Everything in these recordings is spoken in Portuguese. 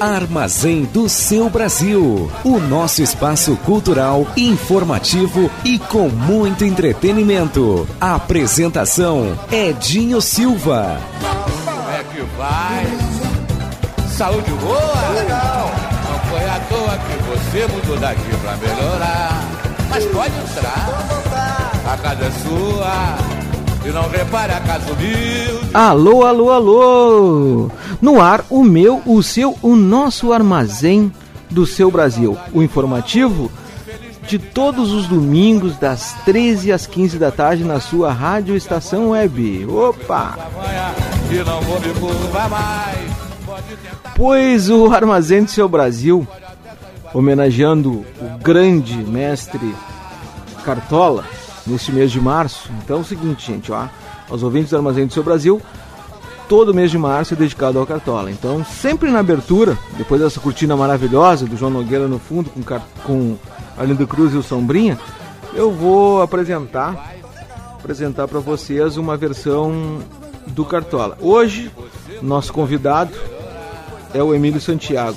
Armazém do seu Brasil. O nosso espaço cultural, informativo e com muito entretenimento. A apresentação Edinho Silva. Como é que vai? Saúde boa? Legal. Não foi à toa que você mudou daqui pra melhorar. Mas pode entrar. A casa é sua. E não repare a casa humilde. Alô, alô, alô! No ar, o meu, o seu, o nosso armazém do seu Brasil. O informativo de todos os domingos, das 13 às 15 da tarde, na sua rádio estação web. Opa! Pois o Armazém do seu Brasil, homenageando o grande mestre Cartola, neste mês de março. Então é o seguinte, gente, ó, aos ouvintes do Armazém do seu Brasil, todo mês de março é dedicado ao Cartola. Então, sempre na abertura, depois dessa cortina maravilhosa do João Nogueira no fundo com, com Arlindo Cruz e o Sombrinha, eu vou apresentar apresentar para vocês uma versão do Cartola. Hoje, nosso convidado é o Emílio Santiago.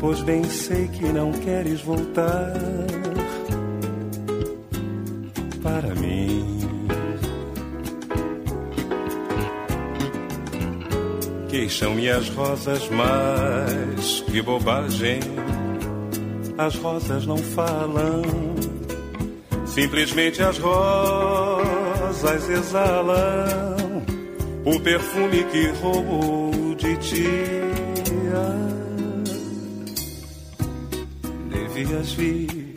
pois bem sei que não queres voltar para mim. Queixam-me as rosas, mas que bobagem. As rosas não falam, simplesmente as rosas exalam o perfume que roubou de ti. Vir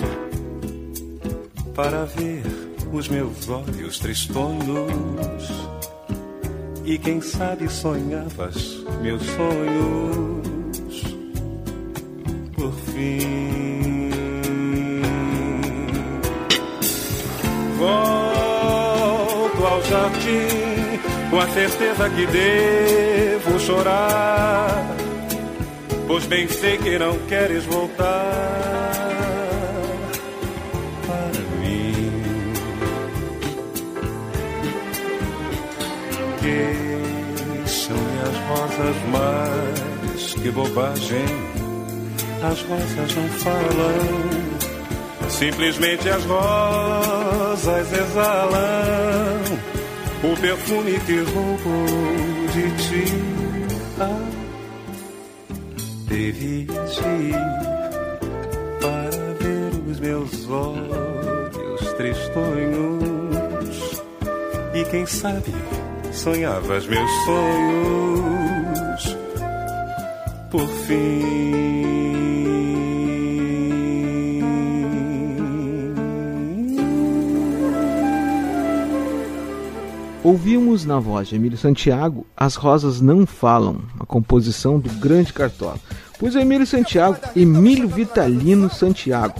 para ver os meus olhos tristonhos. E quem sabe sonhavas meus sonhos por fim. Volto ao jardim com a certeza que devo chorar pois bem sei que não queres voltar rosas mais que bobagem, as rosas não falam, simplesmente as rosas exalam o perfume que roubou de ti. Ah devias ir para ver os meus olhos tristonhos. E quem sabe sonhavas meus sonhos por fim. Ouvimos na voz de Emílio Santiago As Rosas Não Falam, a composição do grande Cartola. Pois Emílio Santiago, Emílio Vitalino Santiago,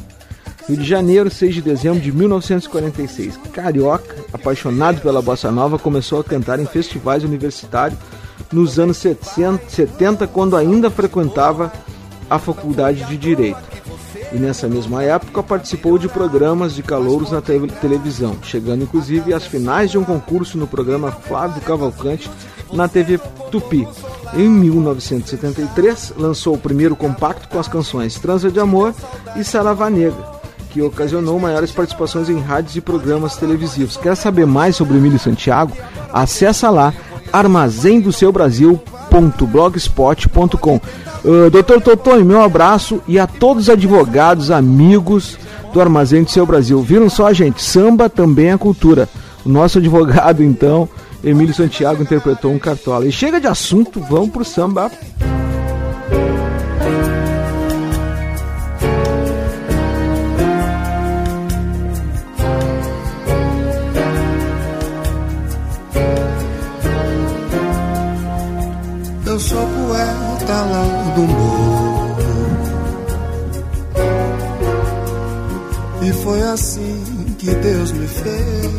Rio de Janeiro, 6 de dezembro de 1946. Carioca, apaixonado pela bossa nova, começou a cantar em festivais universitários nos anos 70, quando ainda frequentava a faculdade de Direito e nessa mesma época participou de programas de calouros na te televisão, chegando inclusive às finais de um concurso no programa Flávio Cavalcante na TV Tupi. Em 1973, lançou o primeiro compacto com as canções Transa de Amor e Saravá Negra. que ocasionou maiores participações em rádios e programas televisivos. Quer saber mais sobre Emílio Santiago? Acesse lá armazém-do-seu-brasil.blogspot.com. Uh, Doutor Totônio, meu abraço e a todos os advogados, amigos do Armazém do Seu Brasil. Viram só, gente? Samba também é cultura. O nosso advogado, então, Emílio Santiago, interpretou um cartola. E chega de assunto, vamos pro samba. Assim que Deus me fez.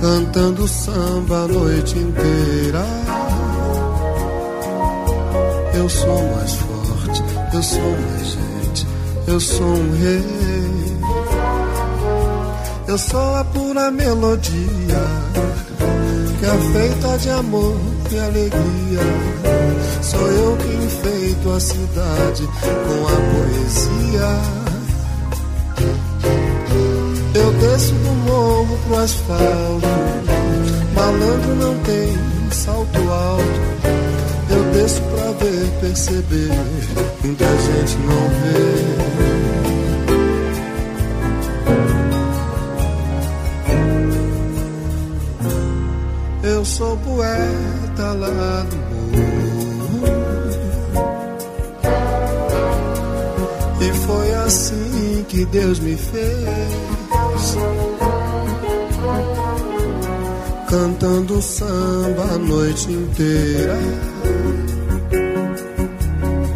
Cantando samba a noite inteira. Eu sou mais forte, eu sou mais gente, eu sou um rei. Eu sou a pura melodia que é feita de amor e alegria. Sou eu que enfeito a cidade com a poesia. Eu desço do morro pro asfalto, malandro não tem salto alto. Eu desço pra ver, perceber, muita gente não vê. Eu sou poeta lá do morro. Assim que Deus me fez. Cantando samba a noite inteira.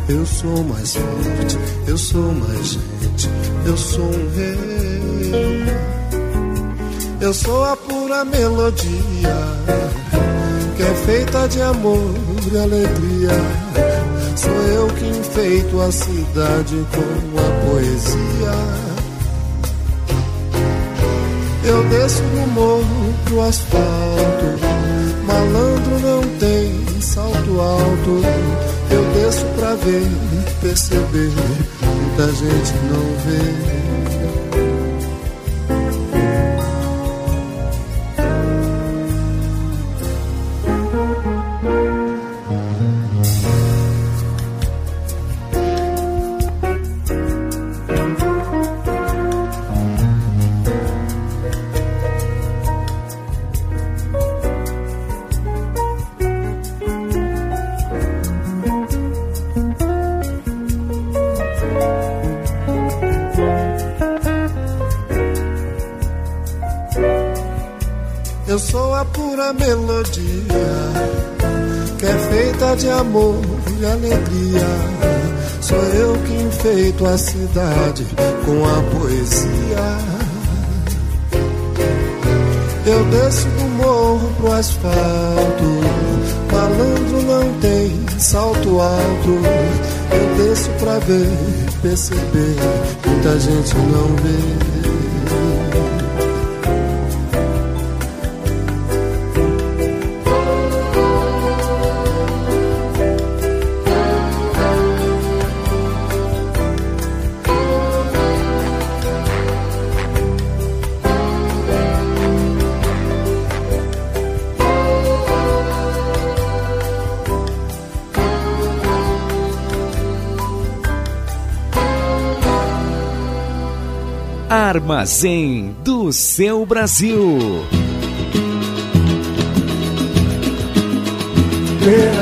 Eu sou mais forte, eu sou mais gente, eu sou um rei. Eu sou a pura melodia que é feita de amor e alegria. Sou eu que enfeito a cidade com a poesia. Eu desço do morro pro asfalto, malandro não tem salto alto. Eu desço pra ver, perceber, muita gente não vê. Amor e alegria. Sou eu que enfeito a cidade com a poesia. Eu desço do morro pro asfalto, malandro não tem salto alto. Eu desço pra ver, perceber, muita gente não vê. Armazém do seu Brasil. Por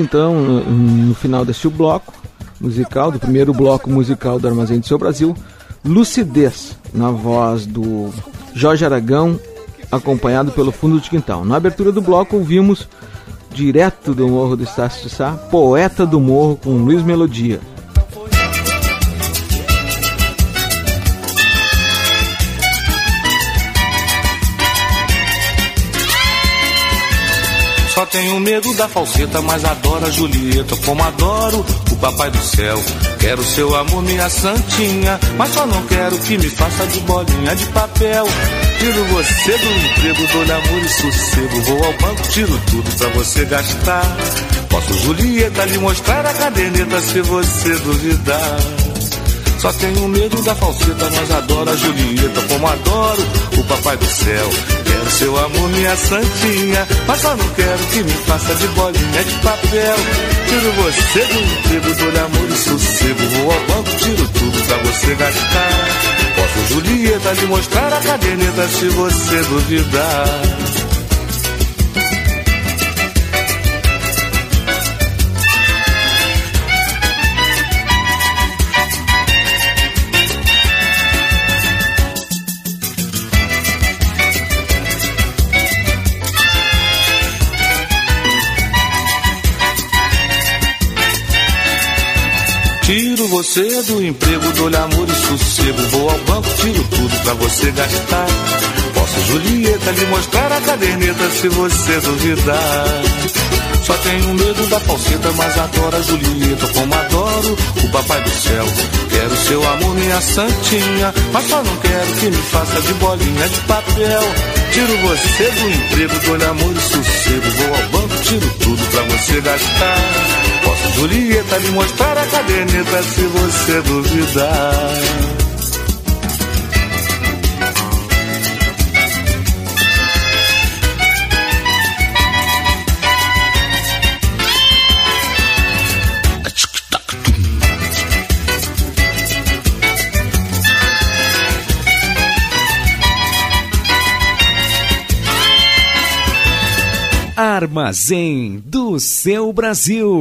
então, no, final deste bloco musical, do primeiro bloco musical do Armazém do Seu Brasil, Lucidez, na voz do Jorge Aragão, acompanhado pelo Fundo de Quintal. Na abertura do bloco ouvimos, direto do Morro do Estácio de Sá, Poeta do Morro com Luiz Melodia. Tenho medo da falseta, mas adoro a Julieta. Como adoro o papai do céu. Quero seu amor, minha santinha. Mas só não quero que me faça de bolinha de papel. Tiro você do emprego, dou-lhe amor e sossego. Vou ao banco, tiro tudo pra você gastar. Posso, Julieta, lhe mostrar a caderneta se você duvidar. Só tenho medo da falseta, mas adoro a Julieta, como adoro o papai do céu. Seu amor, minha santinha, mas só não quero que me faça de bolinha de papel. Tiro você do emprego, dou-lhe amor e sossego. Vou ao banco, tiro tudo pra você gastar. Posso, Julieta, lhe mostrar a caderneta se você duvidar. Você do emprego, dou-lhe amor e sossego. Vou ao banco, tiro tudo pra você gastar. Posso, Julieta, lhe mostrar a caderneta se você duvidar. Só tenho medo da falseta, mas adoro a Julieta como adoro o papai do céu. Quero seu amor, minha santinha, mas só não quero que me faça de bolinha de papel. Tiro você do emprego, dou-lhe amor e sossego. Vou ao banco, tiro tudo pra você gastar. Julieta, lhe mostrar a caderneta se você duvidar. Armazém do seu Brasil.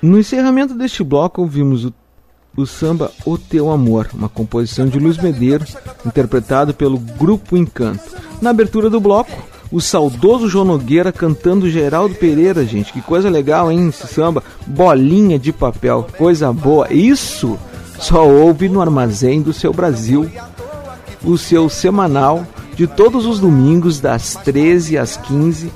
No encerramento deste bloco, ouvimos o, o, samba O Teu Amor, uma composição de Luiz Medeiros, interpretado pelo Grupo Encanto. Na abertura do bloco, o saudoso João Nogueira cantando Geraldo Pereira, gente. Que coisa legal, hein? Esse samba. Bolinha de papel, coisa boa. Isso só ouve no Armazém do Seu Brasil, o seu semanal de todos os domingos, das 13 às 15.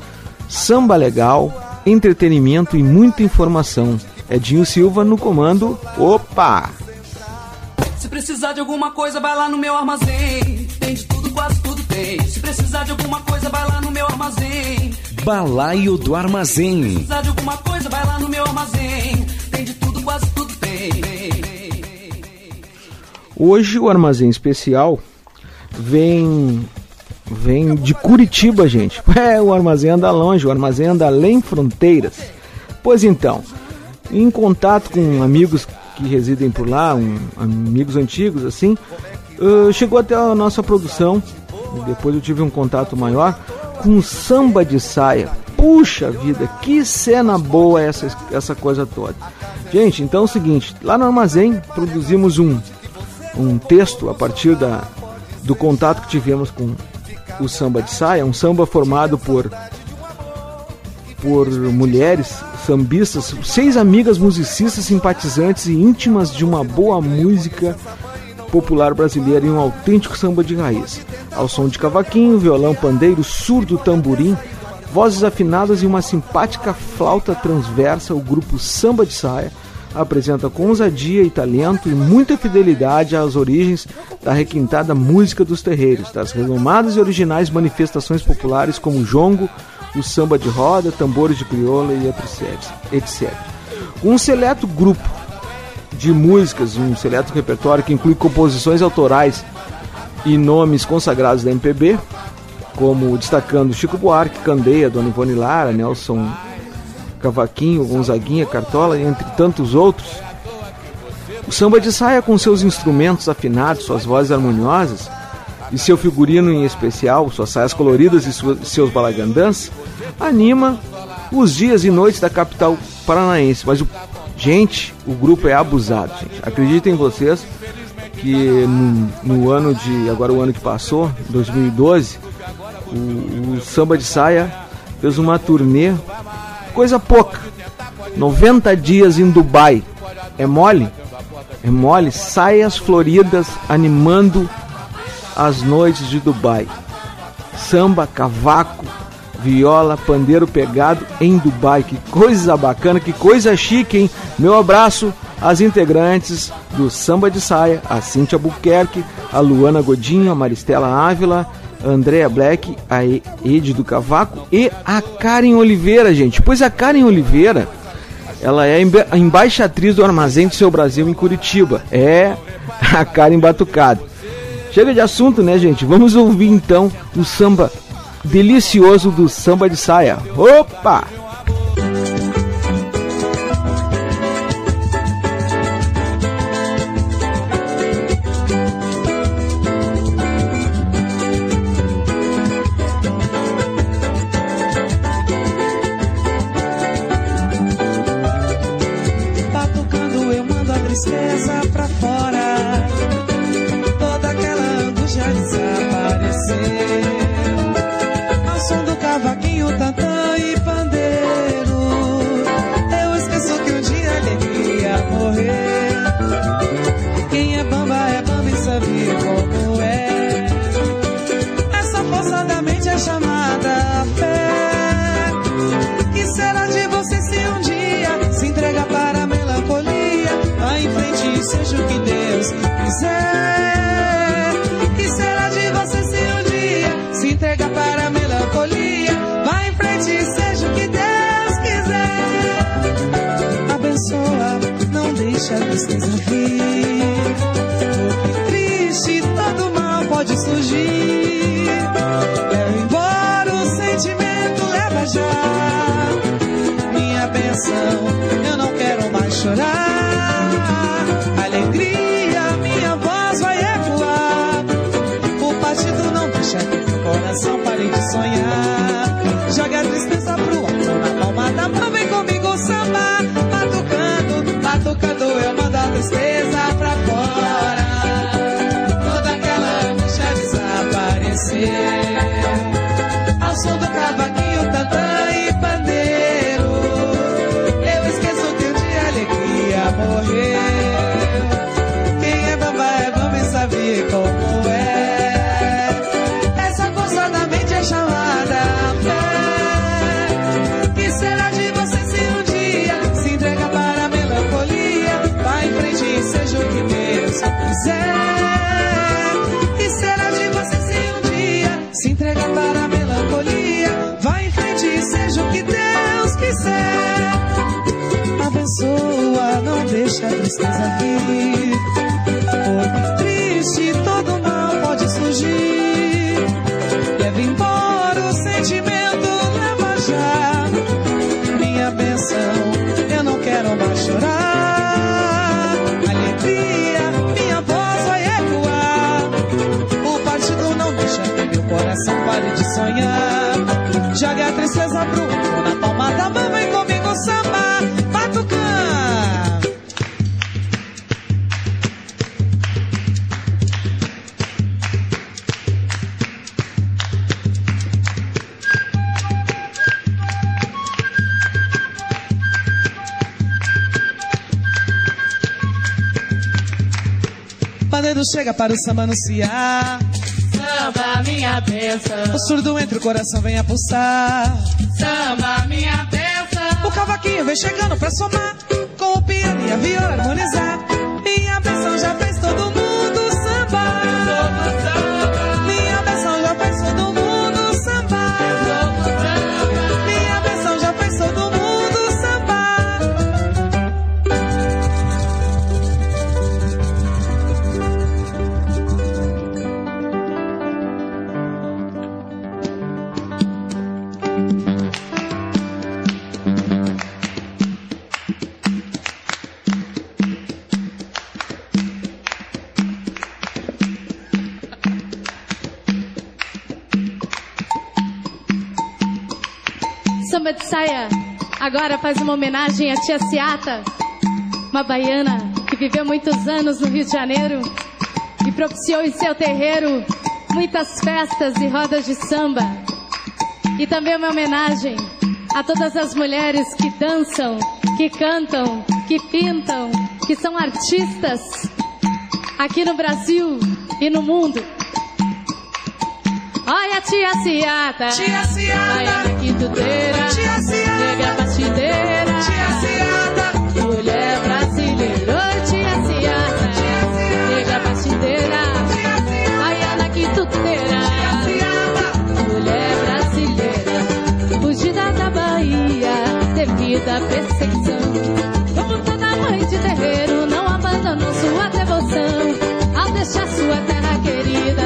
Samba legal, entretenimento e muita informação. Edinho Silva no comando. Opa! precisar de alguma coisa, vai lá no meu armazém. Tem de tudo, quase tudo tem. Se precisar de alguma coisa, vai lá no meu armazém. Balaio do Armazém. Se precisar de alguma coisa, vai lá no meu armazém. Tem de tudo, quase tudo tem. Hoje o armazém especial vem vem de Curitiba, gente. É, o armazém anda longe, o armazém anda além fronteiras. Pois então, em contato com amigos que residem por lá, um, amigos antigos assim, uh, chegou até a nossa produção. Depois eu tive um contato maior com samba de saia. Puxa vida, que cena boa essa, essa coisa toda. Gente, então é o seguinte, lá no armazém produzimos um, um texto a partir da, do contato que tivemos com o samba de saia, um samba formado por por mulheres sambistas, seis amigas musicistas simpatizantes e íntimas de uma boa música popular brasileira e um autêntico samba de raiz. Ao som de cavaquinho, violão, pandeiro, surdo, tamborim, vozes afinadas e uma simpática flauta transversa, o grupo Samba de Saia apresenta com ousadia e talento e muita fidelidade às origens da requintada música dos terreiros, das renomadas e originais manifestações populares como o jongo, o samba de roda, tambores de crioula e etc. Um seleto grupo de músicas, um seleto repertório que inclui composições autorais e nomes consagrados da MPB, como destacando Chico Buarque, Candeia, Dona Ivone Lara, Nelson Cavaquinho, Gonzaguinha, Cartola, entre tantos outros. O samba de saia, com seus instrumentos afinados, suas vozes harmoniosas e seu figurino em especial, suas saias coloridas e seus balagandãs, anima os dias e noites da capital paranaense. Mas, o, gente, o grupo é abusado, gente. Acreditem vocês que no, no, ano de. Agora, o ano que passou, 2012, o, o Samba de Saia fez uma turnê, coisa pouca. 90 dias em Dubai. É mole? É mole. Saias floridas animando as noites de Dubai. Samba, cavaco, viola, pandeiro pegado em Dubai. Que coisa bacana, que coisa chique, hein? Meu abraço às integrantes do Samba de Saia, a Cíntia Buquerque, a Luana Godinho, a Maristela Ávila, Andrea Black, a Ed do Cavaco e a Karen Oliveira, gente. Pois a Karen Oliveira, ela é a embaixatriz do Armazém do Seu Brasil em Curitiba. É a Karen Batucado. Chega de assunto, né, gente? Vamos ouvir então o samba delicioso do samba de saia. Opa! Pra fora. Tristeza. Porque triste todo mal pode surgir. Leva embora o sentimento, leva já minha bênção. Eu não quero mais chorar. Alegria, minha voz vai ecoar. O partido não deixa que o coração pare de sonhar. Joga a tristeza pro alto na palma da mão, vem comigo samba. Batucando, eu mando a tristeza pra fora. Toda aquela angústia desaparecer. Ao som do cavaquinho, tantã e pandeiro. Deixa a tristeza vir. Porque triste todo mal pode surgir. Leva embora o sentimento, leva já minha benção. Eu não quero mais chorar. Alegria, minha voz vai ecoar. O partido não deixa que meu coração pare de sonhar. Joga a tristeza pro chega para o samba anunciar. Samba, minha benção. O surdo entre o coração vem a pulsar. Samba, minha benção. O cavaquinho vem chegando pra somar. Com o piano e a viola harmonizar. Agora faz uma homenagem à tia Ciata, uma baiana que viveu muitos anos no Rio de Janeiro e propiciou em seu terreiro muitas festas e rodas de samba. E também uma homenagem a todas as mulheres que dançam, que cantam, que pintam, que são artistas aqui no Brasil e no mundo. Tia Ciata, Tia Ciata. baiana quintudeira, Tia Ciata. negra bastideira, Tia Ciata. mulher brasileira, Oi, tia Ciata, negra bastideira, baiana quintudeira, mulher brasileira, fugida da Bahia, devido à perseguição. Como toda mãe de terreiro, não abandonou sua devoção. Ao deixar sua terra querida,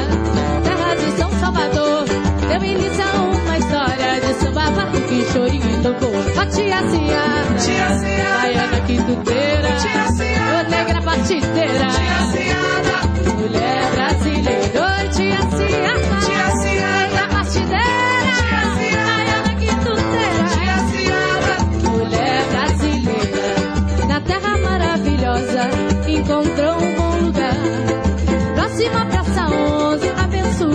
Deu início a uma história de samba, batuque, chorinho e tocou. Ó tia Ciata, Tia Ciata. baiana quintudeira, Tia Ciata. ô negra partideira, Tia Ciata. mulher brasileira, oi tia Ciata, Tia negra partideira, Tia Ciata. baiana quintudeira, Tia Ciata. mulher brasileira, na terra maravilhosa, encontrou um bom lugar. Próxima Praça 11, abençoou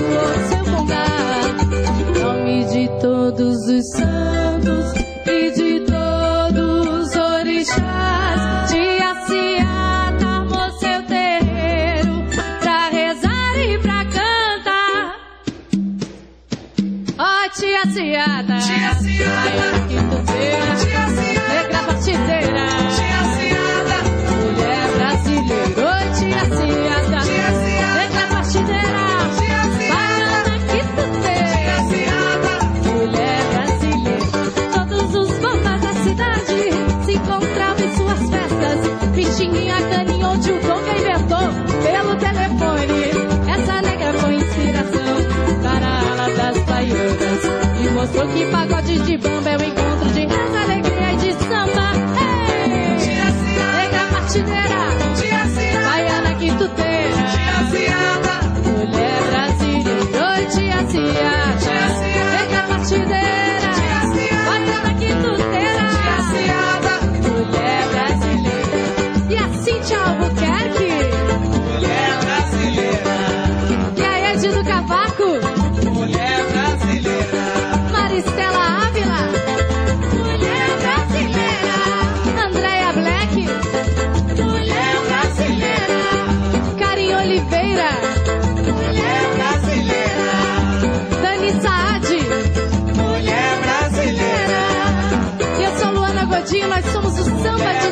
seu. Nome de todos os santos Pichinguinha, caninho, onde o Conga inventou pelo telefone. Essa negra foi inspiração para a ala das baianas. E mostrou que pagode de bamba é o encontro de reza, alegria e de samba. Ei! Tia Ciata. Jardim, nós somos o samba de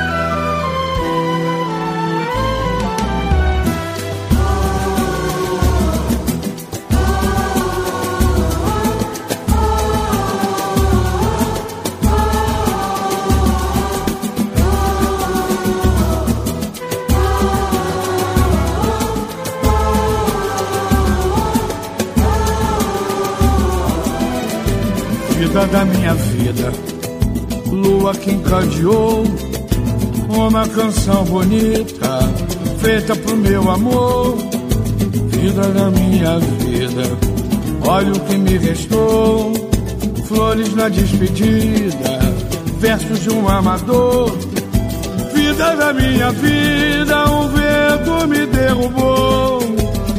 Vida. Lua que encadeou uma canção bonita, feita pro meu amor. Vida da minha vida, olha o que me restou. Flores na despedida, versos de um amador. Vida da minha vida, um vento me derrubou.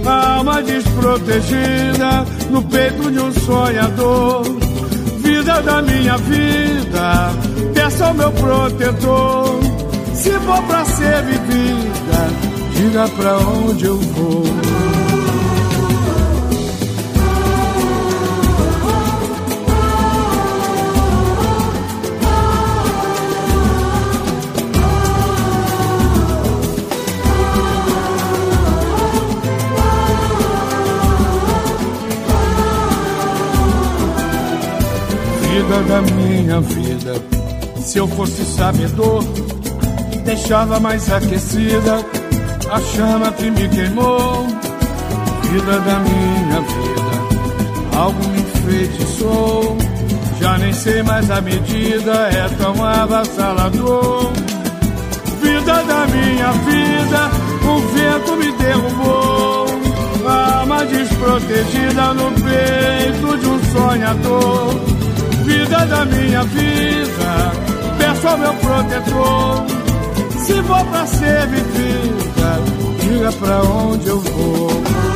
Alma desprotegida no peito de um sonhador vida da minha vida, peça ao meu protetor. Se for pra ser vivida, diga pra onde eu vou. Vida da minha vida. Se eu fosse sabedor, deixava mais aquecida a chama que me queimou. Vida da minha vida, algo me enfeitiçou. Já nem sei mais a medida, é tão avassalador. Vida da minha vida, o vento me derrubou. Alma desprotegida no peito de um sonhador da minha vida, peço ao meu protetor. Se for pra ser vivida, diga pra onde eu vou.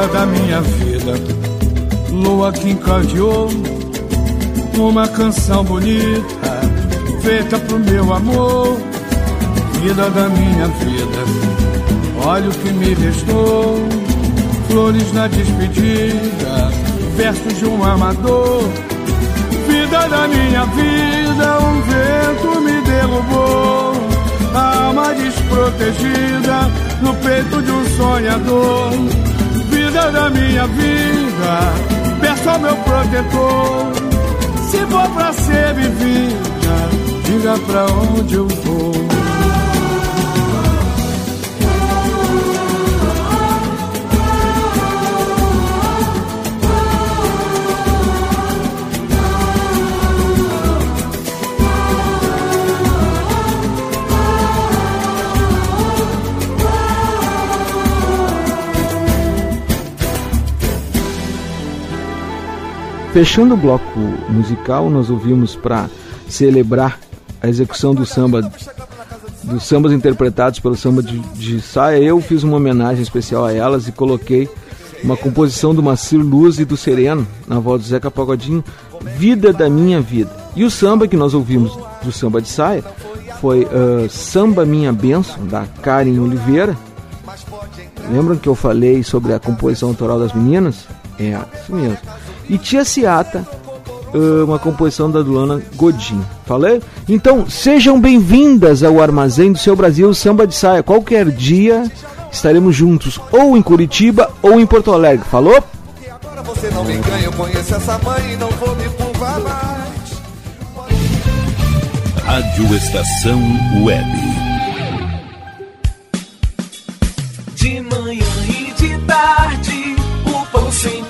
Vida da minha vida. Lua que encadeou uma canção bonita, feita pro meu amor. Vida da minha vida, olha o que me restou. Flores na despedida, versos de um amador. Vida da minha vida, um vento me derrubou. Alma desprotegida no peito de um sonhador vida da minha vida, peço ao meu protetor. Se for pra ser vivida, diga pra onde eu vou. Fechando o bloco musical, nós ouvimos para celebrar a execução do samba, dos sambas interpretados pelo samba de, de saia. Eu fiz uma homenagem especial a elas e coloquei uma composição do Macir Luz e do Sereno, na voz do Zeca Pagodinho, Vida da Minha Vida. E o samba que nós ouvimos do samba de saia foi uh, Samba Minha Benção, da Karen Oliveira. Lembram que eu falei sobre a composição autoral das meninas? É, isso mesmo e Tia Ciata, uma composição da Luana Godin. Falei? Então, sejam bem-vindas ao Armazém do Seu Brasil Samba de Saia. Qualquer dia estaremos juntos, ou em Curitiba ou em Porto Alegre. Falou? agora você não me ganha, eu conheço essa mãe e não vou me curvar mais. Rádio Estação Web. De manhã e de tarde, o pão sempre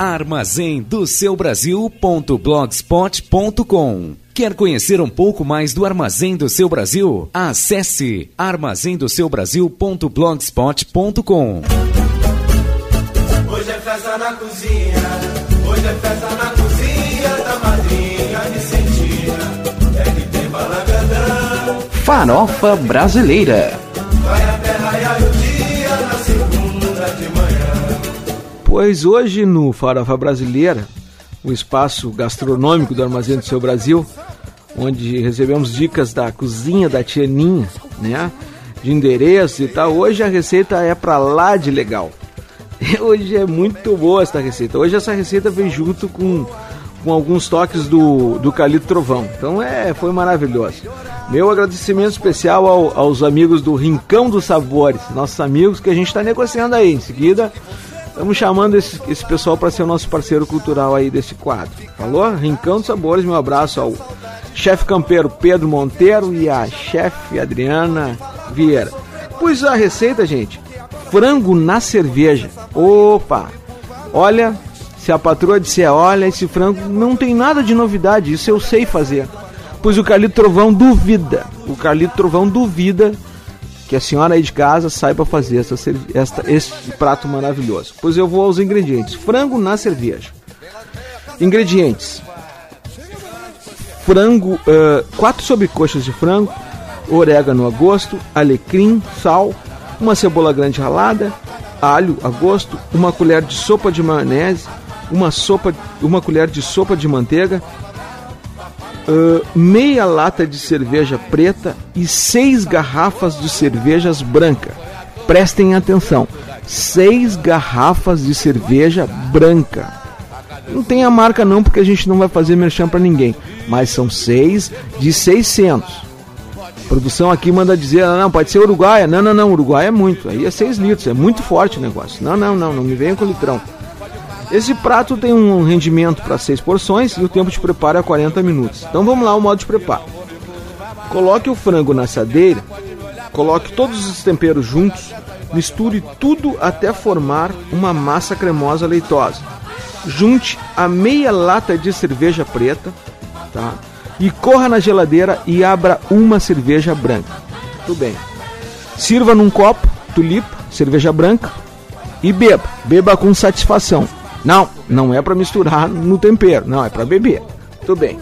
Armazém do seu Brasil.blogspot.com Quer conhecer um pouco mais do Armazém do Seu Brasil? Acesse armazendoseubrasil.blogspot.com Hoje é festa na cozinha, hoje é festa na cozinha da madrinha Vicentina. É que tem balagadão, Farofa Brasileira. Pois hoje no Farofa Brasileira, o espaço gastronômico do Armazém do Seu Brasil, onde recebemos dicas da cozinha da tia Ninha, né? De endereço e tal. Hoje a receita é pra lá de legal. Hoje é muito boa essa receita. Hoje essa receita vem junto com, com alguns toques do, do Calito Trovão. Então é, foi maravilhoso. Meu agradecimento especial ao- aos amigos do Rincão dos Sabores, nossos amigos que a gente está negociando aí. Em seguida, estamos chamando esse, esse pessoal para ser o nosso parceiro cultural aí desse quadro. Falou? Rincão dos Sabores, meu abraço ao chefe campeiro Pedro Monteiro e a chefe Adriana Vieira. Pois a receita, gente, frango na cerveja. Opa! Olha, se a patroa disser, olha, esse frango não tem nada de novidade, isso eu sei fazer. Pois o Carlito Trovão duvida. O Carlito Trovão duvida que a senhora aí de casa saiba fazer essa, esta, esse prato maravilhoso. Pois eu vou aos ingredientes. Frango na cerveja. Ingredientes: frango, uh, quatro sobrecoxas de frango, orégano a gosto, alecrim, sal, uma cebola grande ralada, alho a gosto, uma colher de sopa de maionese, uma sopa, uma colher de sopa de manteiga, uh, meia lata de cerveja preta e seis garrafas de cervejas branca. Prestem atenção, seis garrafas de cerveja branca. Não tem a marca não, porque a gente não vai fazer merchan para ninguém. Mas são seis de 600. A produção aqui manda dizer, não, não, pode ser Uruguaia. Não, não, não, Uruguai é muito. Aí é 6 litros, é muito forte o negócio. Não, não, não, não me venha com litrão. Esse prato tem um rendimento para 6 porções e o tempo de preparo é 40 minutos. Então vamos lá o modo de preparo. Coloque o frango na assadeira, coloque todos os temperos juntos, misture tudo até formar uma massa cremosa leitosa. Junte a meia lata de cerveja preta, tá? E corra na geladeira e abra uma cerveja branca. Tudo bem. Sirva num copo, tulipa, cerveja branca e beba. Beba com satisfação. Não, não é para misturar no tempero, não, é para beber. Tudo bem.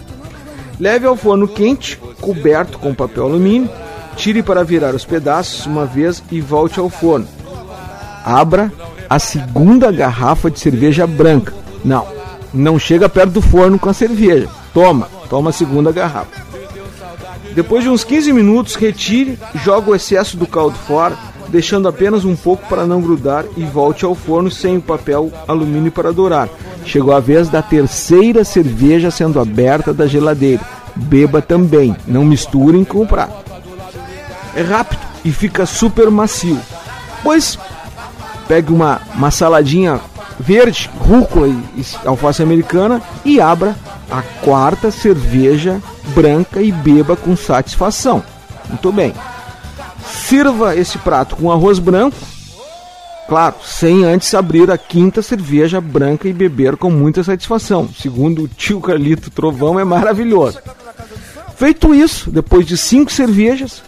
Leve ao forno quente, coberto com papel alumínio. Tire para virar os pedaços uma vez e volte ao forno. Abra a segunda garrafa de cerveja branca. Não, não chega perto do forno com a cerveja. Toma, toma a segunda garrafa. Depois de uns 15 minutos, retire, joga o excesso do caldo fora, deixando apenas um pouco para não grudar e volte ao forno sem o papel alumínio para dourar. Chegou a vez da terceira cerveja sendo aberta da geladeira. Beba também, não misturem com o prato. É rápido e fica super macio. Pois pegue uma, uma saladinha verde, rúcula e, e alface americana e abra a quarta cerveja branca e beba com satisfação. Muito bem. Sirva esse prato com arroz branco, claro, sem antes abrir a quinta cerveja branca e beber com muita satisfação. Segundo o tio Carlito Trovão, é maravilhoso. Feito isso, depois de cinco cervejas,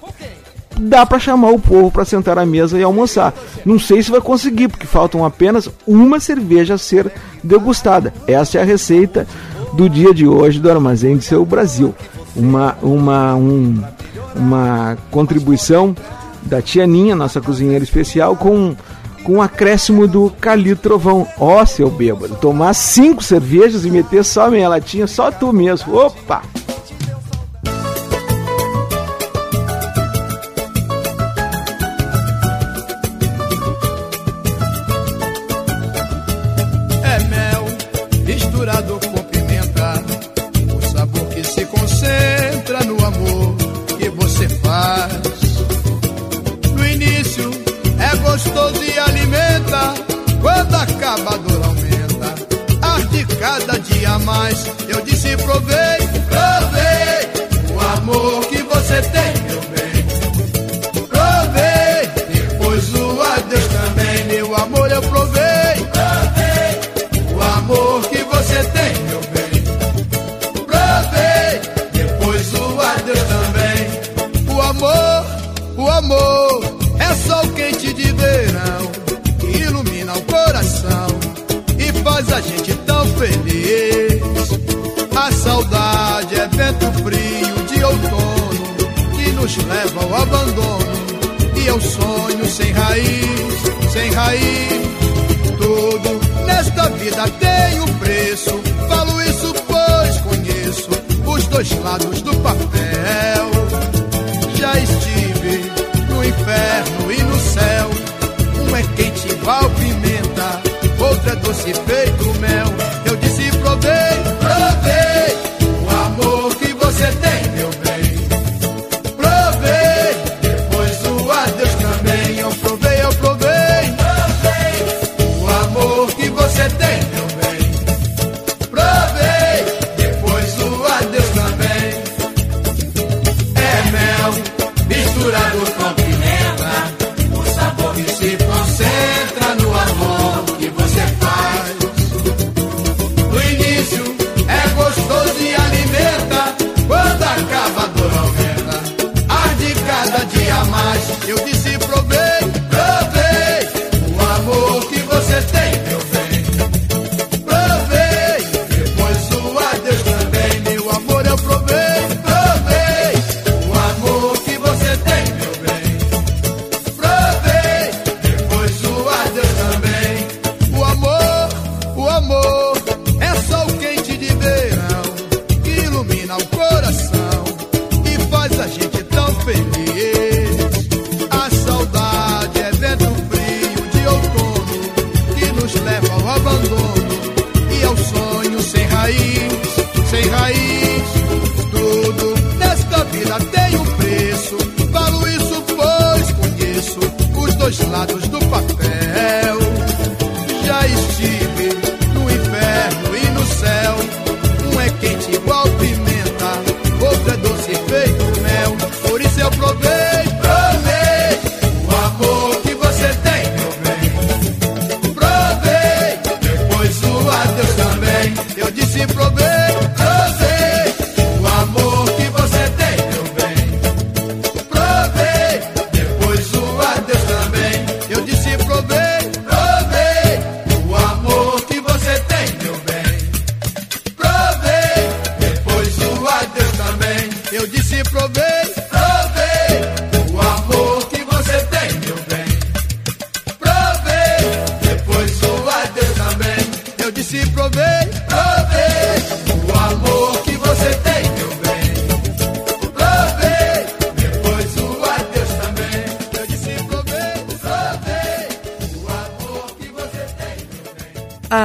dá para chamar o povo para sentar à mesa e almoçar. Não sei se vai conseguir, porque faltam apenas uma cerveja a ser degustada. Essa é a receita do dia de hoje do Armazém de Seu Brasil. Uma, uma, um, uma contribuição da tia Ninha, nossa cozinheira especial, com com um acréscimo do Calito Trovão. Ó, oh, seu bêbado, tomar cinco cervejas e meter só meia latinha, só tu mesmo. Opa!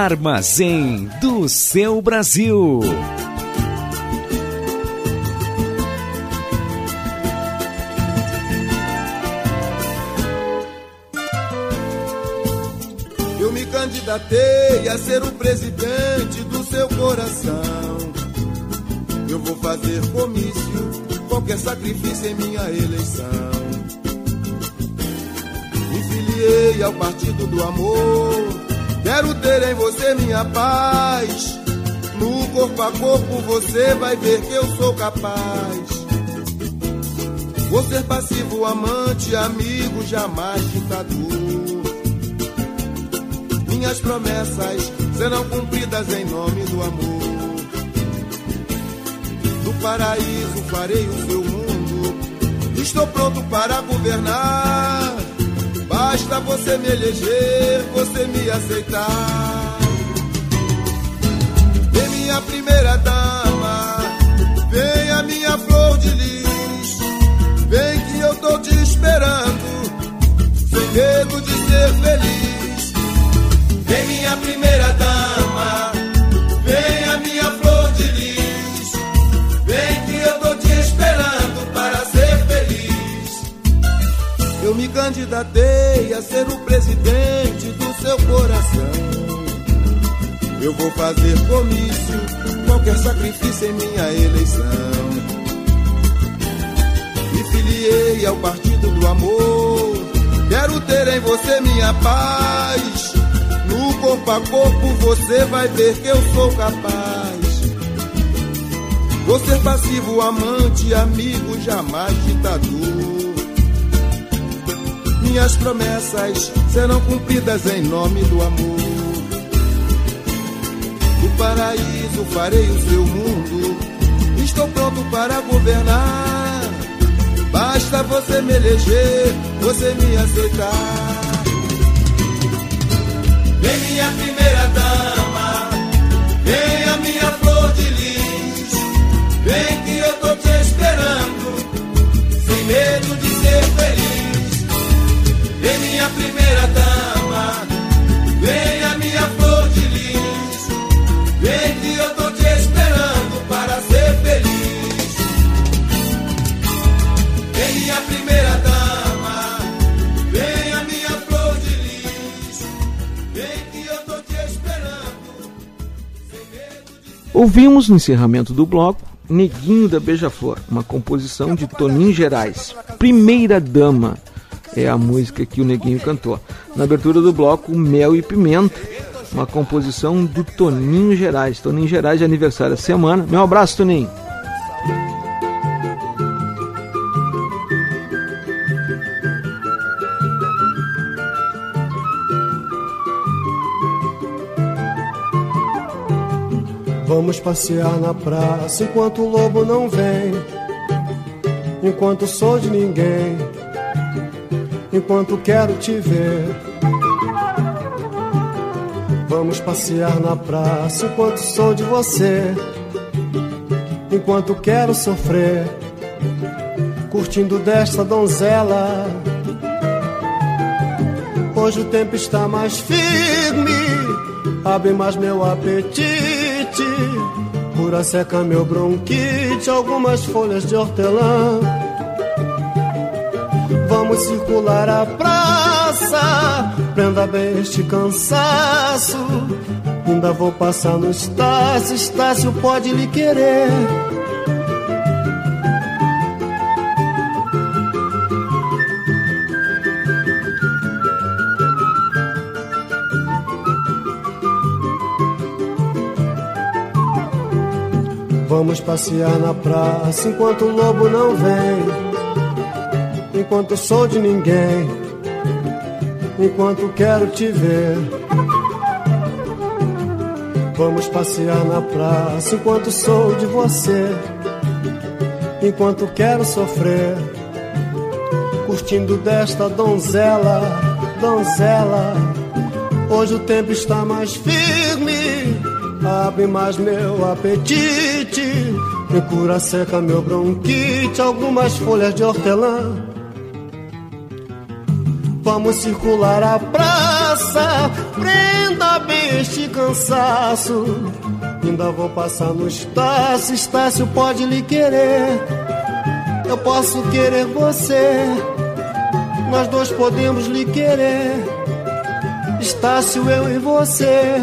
Armazém do seu Brasil. Eu me candidatei a ser o presidente do seu coração. Eu vou fazer comício, qualquer sacrifício em minha eleição. Me filiei ao Partido do Amor. Minha paz. No corpo a corpo você vai ver que eu sou capaz. Vou ser passivo, amante, amigo, jamais ditador. Minhas promessas serão cumpridas em nome do amor. Do paraíso farei o seu mundo. Estou pronto para governar. Basta você me eleger, você me aceitar. Primeira dama, vem a minha flor de lis. Vem que eu tô te esperando, sem medo de ser feliz. Vem minha primeira dama, vem a minha flor de lis. Vem que eu tô te esperando para ser feliz. Eu me candidatei a ser o presidente do seu coração. Eu vou fazer comício, qualquer sacrifício em minha eleição. Me filiei ao Partido do Amor. Quero ter em você minha paz. No corpo a corpo você vai ver que eu sou capaz. Vou ser passivo, amante, amigo, jamais ditador. Minhas promessas serão cumpridas em nome do amor. Paraíso farei o seu mundo. Estou pronto para governar. Basta você me eleger, você me aceitar. Vem minha primeira dama, vem a minha flor de lis. Vem que eu tô te esperando, sem medo de ser feliz. Vem minha primeira dama, Ouvimos no encerramento do bloco Neguinho da Beija-Flor, uma composição de Toninho Gerais. Primeira Dama é a música que o Neguinho cantou. Na abertura do bloco Mel e Pimenta, uma composição do Toninho Gerais. Toninho Gerais de aniversário essa semana. Meu abraço, Toninho. Vamos passear na praça enquanto o lobo não vem. Enquanto sou de ninguém. Enquanto quero te ver. Vamos passear na praça enquanto sou de você. Enquanto quero sofrer. Curtindo desta donzela. Hoje o tempo está mais firme. Abre mais meu apetite. Cura seca meu bronquite. Algumas folhas de hortelã. Vamos circular a praça. Prenda bem este cansaço. Ainda vou passar no Estácio, Estácio pode lhe querer. Vamos passear na praça enquanto o lobo não vem. Enquanto sou de ninguém. Enquanto quero te ver. Vamos passear na praça enquanto sou de você. Enquanto quero sofrer. Curtindo desta donzela, donzela. Hoje o tempo está mais firme. Abre mais meu apetite. Me cura seca meu bronquite. Algumas folhas de hortelã. Vamos circular a praça. Prenda bem este cansaço. Ainda vou passar no Estácio. Estácio pode lhe querer. Eu posso querer você. Nós dois podemos lhe querer. Estácio, eu e você.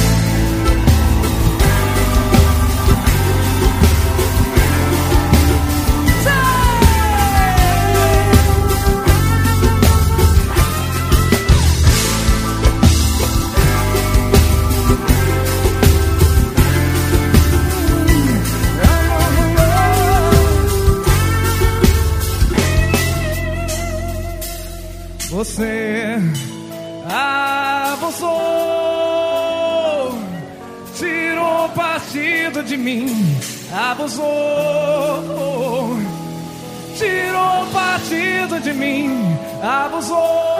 Abusou, tirou partido de mim, abusou,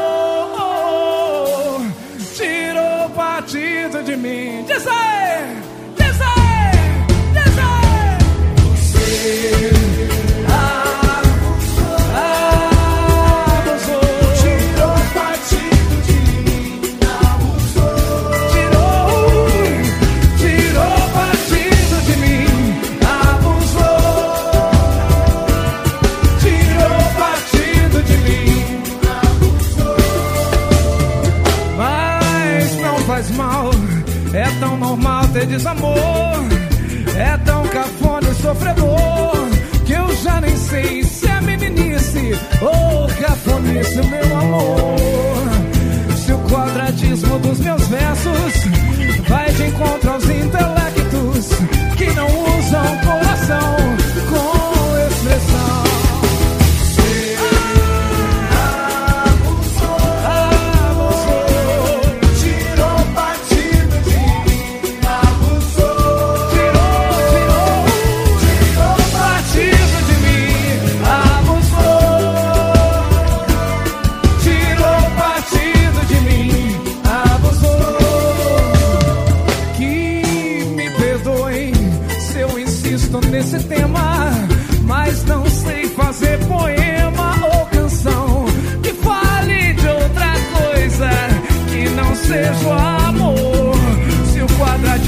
faz mal, é tão normal ter desamor. É tão cafona e sofredor que eu já nem sei se é meninice ou cafonice, meu amor. Se o quadradismo dos meus versos vai de encontro aos intelectos que não usam coração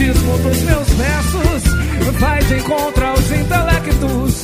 quadradismo dos meus versos vai de encontro aos intelectos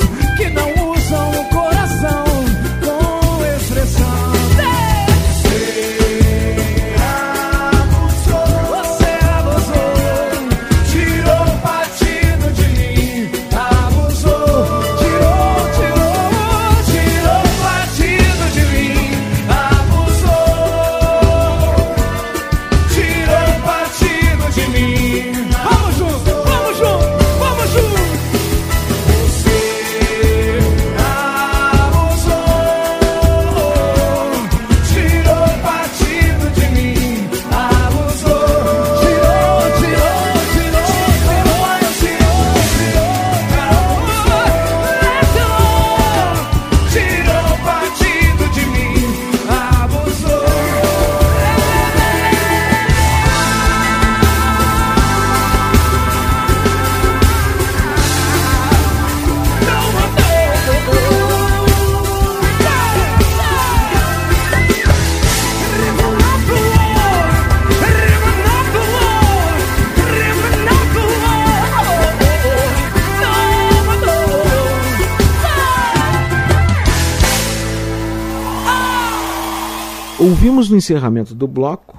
No encerramento do bloco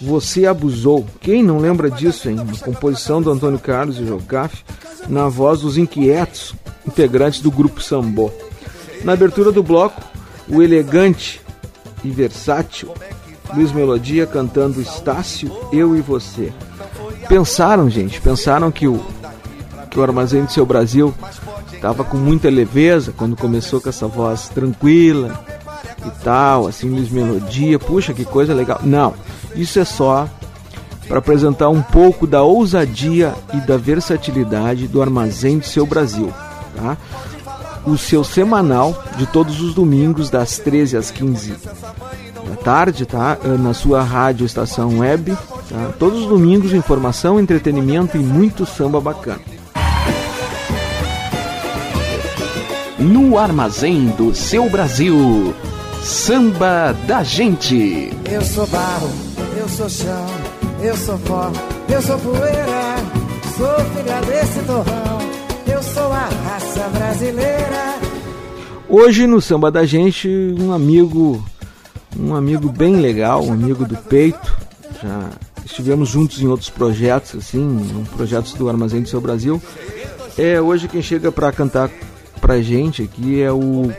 Você Abusou. Quem não lembra disso, hein? Uma composição do Antônio Carlos e Jocafe, na voz dos inquietos integrantes do grupo Sambô. Na abertura do bloco, o elegante e versátil Luiz Melodia cantando Estácio, Eu e Você. Pensaram, gente, pensaram que o, que o Armazém do Seu Brasil estava com muita leveza quando começou com essa voz tranquila e tal, assim, Luiz Melodia, puxa que coisa legal. Não, isso é só para apresentar um pouco da ousadia e da versatilidade do Armazém do Seu Brasil, tá? O seu semanal de todos os domingos das 13 às 15 da tarde, tá? Na sua rádio estação web, tá? Todos os domingos informação, entretenimento e muito samba bacana. No Armazém do Seu Brasil, Samba da Gente. Eu sou barro, eu sou chão, eu sou pó, eu sou poeira, sou filha desse torrão, eu sou a raça brasileira. Hoje no Samba da Gente, um amigo, um amigo bem legal, um amigo do peito. Já estivemos juntos em outros projetos, assim, em projetos do Armazém do Seu Brasil. É hoje quem chega para cantar pra gente aqui é o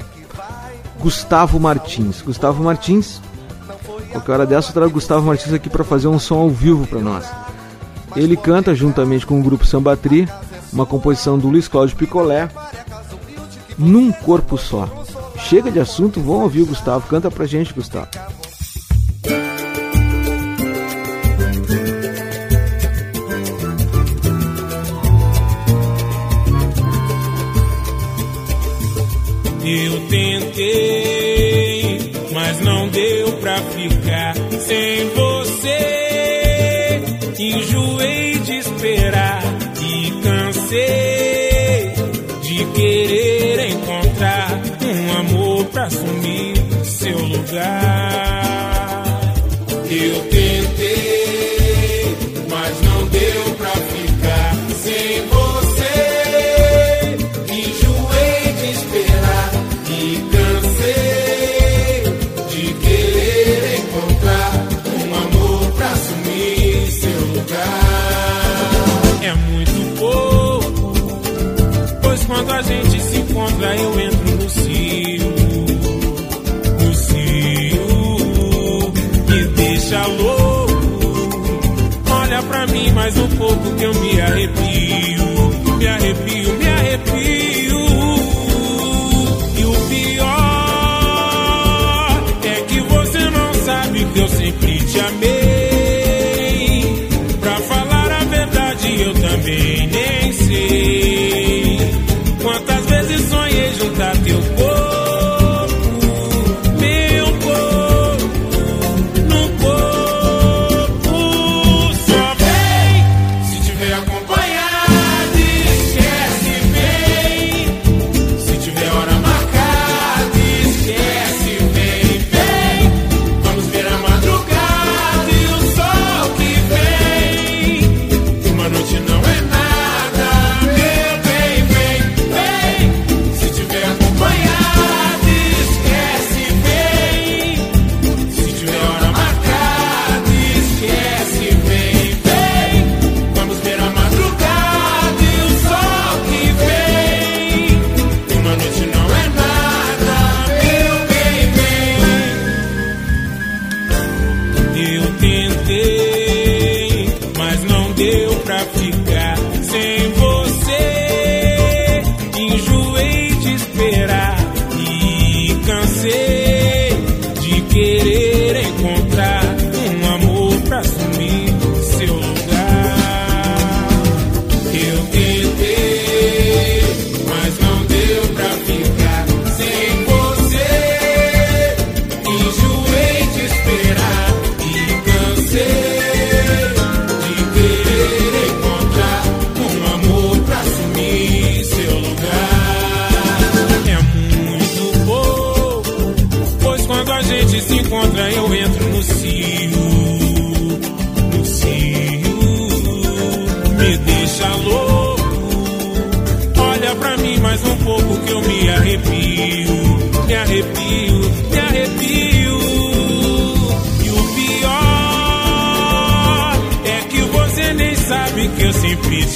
Gustavo Martins. Gustavo Martins, qualquer hora dessa eu trago Gustavo Martins aqui para fazer um som ao vivo para nós. Ele canta juntamente com o grupo Sambatri, uma composição do Luiz Cláudio Picolé, num corpo só. Chega de assunto, vão ouvir o Gustavo. Canta pra gente, Gustavo. Eu tentei, mas não deu pra ficar sem você. Enjoei de esperar e cansei de querer encontrar um amor pra assumir seu lugar. É muito pouco, pois quando a gente se encontra eu entro mais um pouco que eu me arrepio, me arrepio, me arrepio. E o pior é que você não sabe que eu sempre te amei. Pra falar a verdade, eu também nem sei quantas vezes sonhei juntar teu corpo,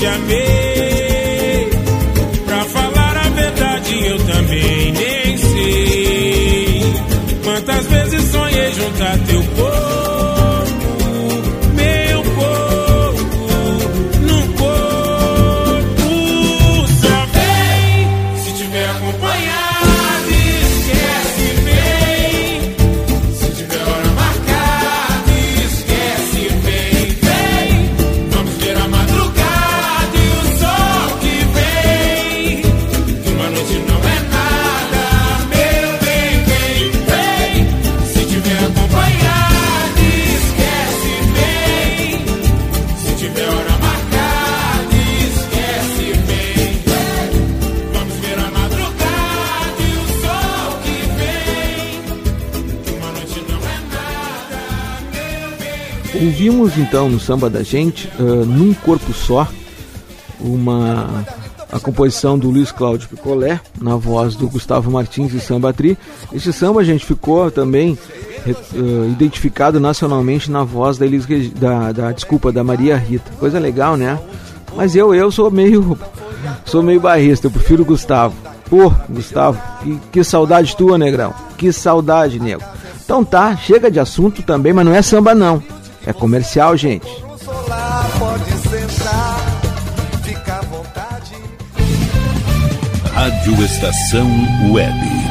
te amei. Então no samba da gente, ah, num corpo só, uma a composição do Luiz Cláudio Picolé, na voz do Gustavo Martins e Samba Tri. Esse samba, gente, ficou também eh, identificado nacionalmente na voz da, Elis, da, da desculpa da Maria Rita. Coisa legal, né? Mas eu eu sou meio sou meio barrista, eu prefiro o Gustavo. Pô, Gustavo, que, que saudade tua, negrão. Que saudade, nego. Então tá, chega de assunto também, mas não é samba não. É comercial, gente. Rádio Estação Web.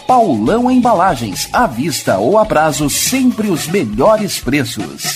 Paulão Embalagens, à vista ou a prazo, sempre os melhores preços.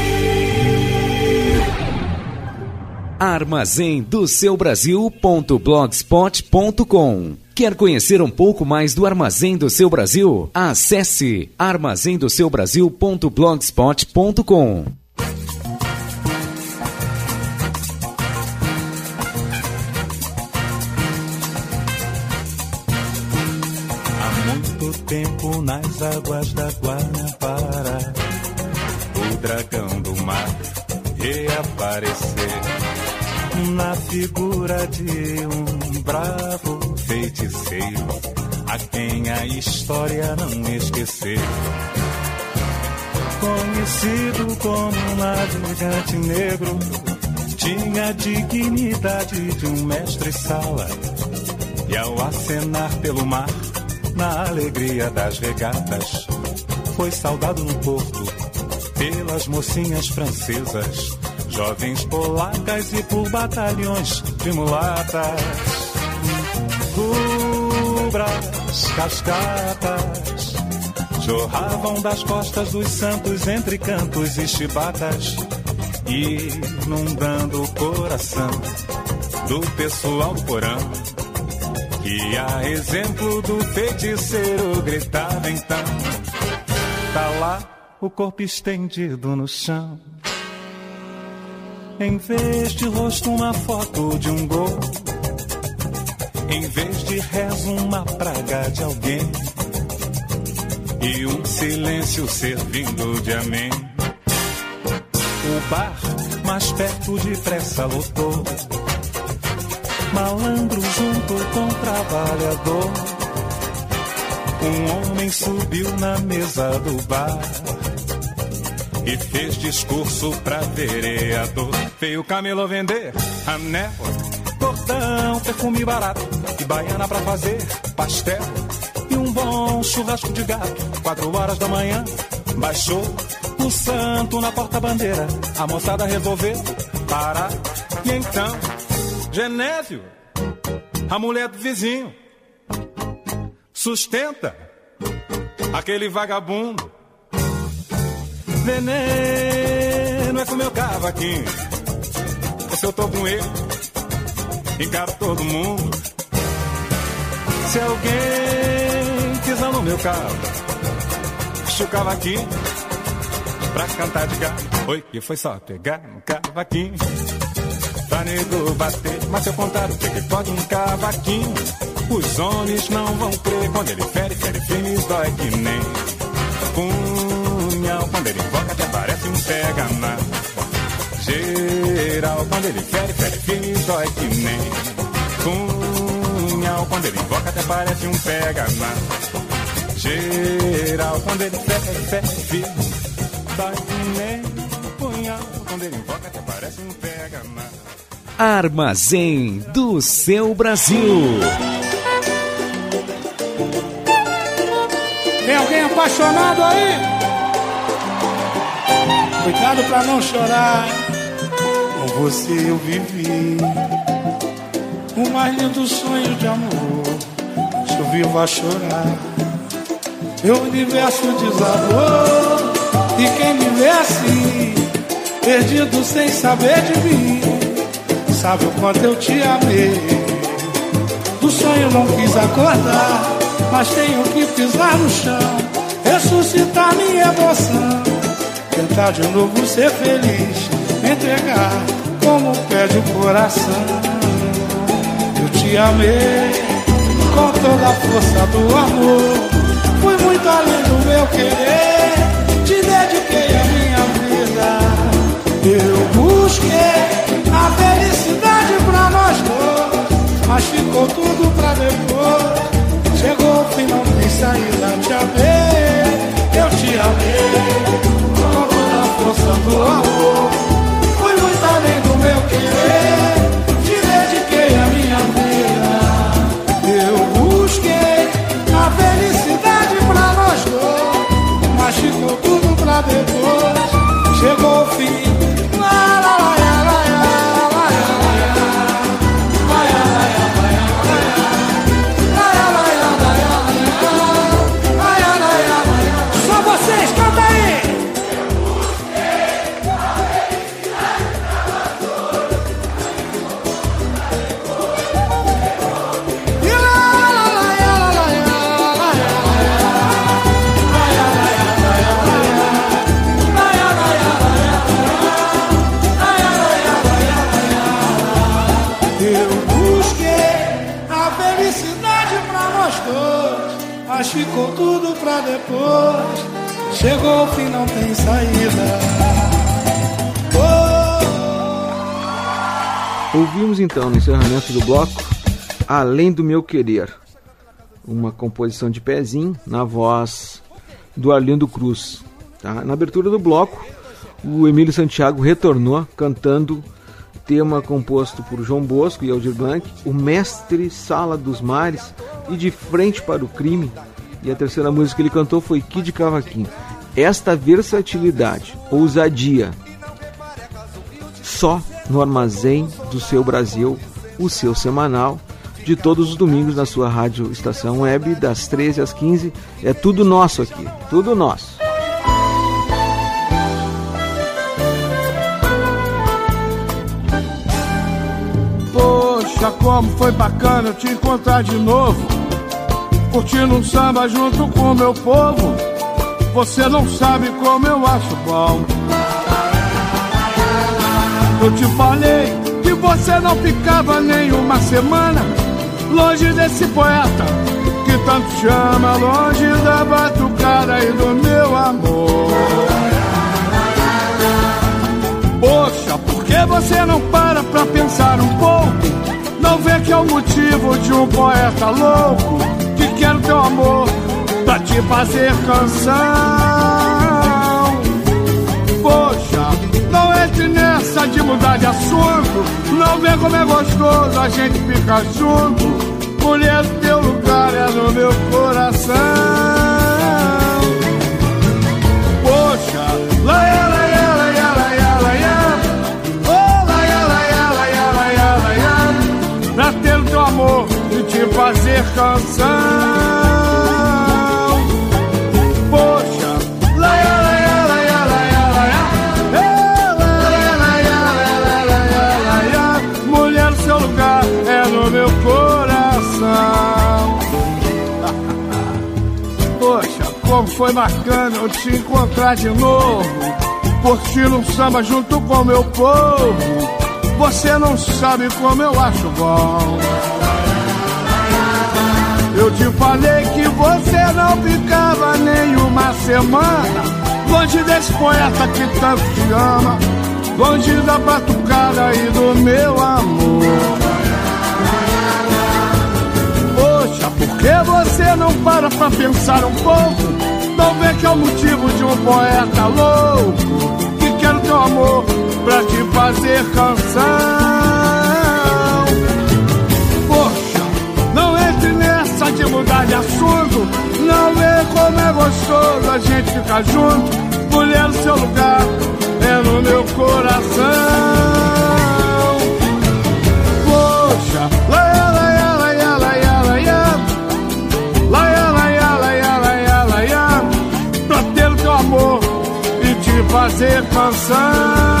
Armazém do seu Brasil.blogspot.com Quer conhecer um pouco mais do Armazém do Seu Brasil? Acesse armazendoseubrasil.blogspot.com Há muito tempo nas águas da Guanabara, o dragão do mar reaparecer na figura de um bravo feiticeiro, a quem a história não esqueceu. Conhecido como um navegante negro, tinha a dignidade de um mestre-sala. E ao acenar pelo mar, na alegria das regatas, foi saudado no porto pelas mocinhas francesas, jovens polacas e por batalhões de mulatas. Rubras, cascatas, jorravam das costas dos santos entre cantos e chibatas, inundando o coração do pessoal do porão. E a exemplo do feiticeiro gritava então: Tá lá o corpo estendido no chão. Em vez de rosto, uma foto de um gol. Em vez de rezo, uma praga de alguém. E um silêncio servindo de amém. O bar mais perto depressa lotou. Malandro junto com trabalhador. Um homem subiu na mesa do bar e fez discurso pra vereador. Veio o camelô vender anel, cordão, perfume barato e baiana pra fazer pastel. E um bom churrasco de gato, quatro horas da manhã, baixou o santo na porta-bandeira. A moçada resolveu parar e então, Genésio, a mulher do vizinho, sustenta aquele vagabundo. Veneno é com meu cavaquinho. Se eu tô com ele, encaro todo mundo. Se alguém pisar no meu carro, puxa o cavaquinho pra cantar de gato. Oi, que foi só pegar no cavaquinho pra nego bater. Mas se eu contar o que, pode um cavaquinho, os homens não vão crer. Quando ele fere, fere firme, dói que nem punhal. Quando ele invoca, até parece um pega na geral. Quando ele fere, fere firme, dói que nem punhal. Quando ele invoca, até parece um pega na geral. Quando ele fere, fere firme, dói que nem punhal. Quando ele invoca, até parece um pega na Armazém do seu Brasil. Tem alguém apaixonado aí? Cuidado pra não chorar. Com você eu vivi o mais lindo sonho de amor. Se eu vivo a chorar, meu universo desabou. E quem me vê assim, perdido sem saber de mim, sabe o quanto eu te amei. Do sonho não quis acordar, mas tenho que pisar no chão, ressuscitar minha emoção, tentar de novo ser feliz, me entregar como pede o coração. Eu te amei com toda a força do amor, fui muito além do meu querer, te dediquei a minha vida. Eu busquei a felicidade pra nós dois, mas ficou tudo pra depois. Chegou o fim, não tem saída, te amei, eu te amei, forçando o amor. fui muito além do meu querer, te dediquei a minha vida. Eu busquei a felicidade pra nós dois, mas ficou tudo pra depois. Saída. Ouvimos então no encerramento do bloco Além do Meu Querer, uma composição de pezinho na voz do Arlindo Cruz. Tá? Na abertura do bloco, o Emílio Santiago retornou cantando tema composto por João Bosco e Aldir Blanc, o mestre Sala dos Mares e De Frente para o Crime. E a terceira música que ele cantou foi Kid Cavaquinho. Esta versatilidade, ousadia, só no armazém do seu Brasil, o seu semanal, de todos os domingos na sua rádio estação web, das 13 às 15. É tudo nosso aqui, tudo nosso. Poxa, como foi bacana te encontrar de novo. Curtindo um samba junto com meu povo. Você não sabe como eu acho bom. Eu te falei que você não ficava nem uma semana longe desse poeta que tanto chama, longe da batucada e do meu amor. Poxa, por que você não para pra pensar um pouco? Não vê que é o motivo de um poeta louco que quer teu amor te fazer canção. Poxa, não entre nessa de mudar de assunto. Não vê como é gostoso a gente ficar junto. Mulher, teu lugar é no meu coração. Poxa, lá. Oh, lá, lá, lá, lá, lá, lá, lá, lá. Pra ter o teu amor e te fazer canção. Foi bacana eu te encontrar de novo. Curtindo um samba junto com meu povo. Você não sabe como eu acho bom. Eu te falei que você não ficava nem uma semana longe desse poeta que tanto te ama, longe da batucada e do meu amor. Poxa, por que você não para pra pensar um pouco? Não vê que é o motivo de um poeta louco que quer o teu amor pra te fazer canção. Poxa, não entre nessa de mudar de assunto. Não vê como é gostoso a gente ficar junto. Mulher, o seu lugar é no meu coração. Fazer canção.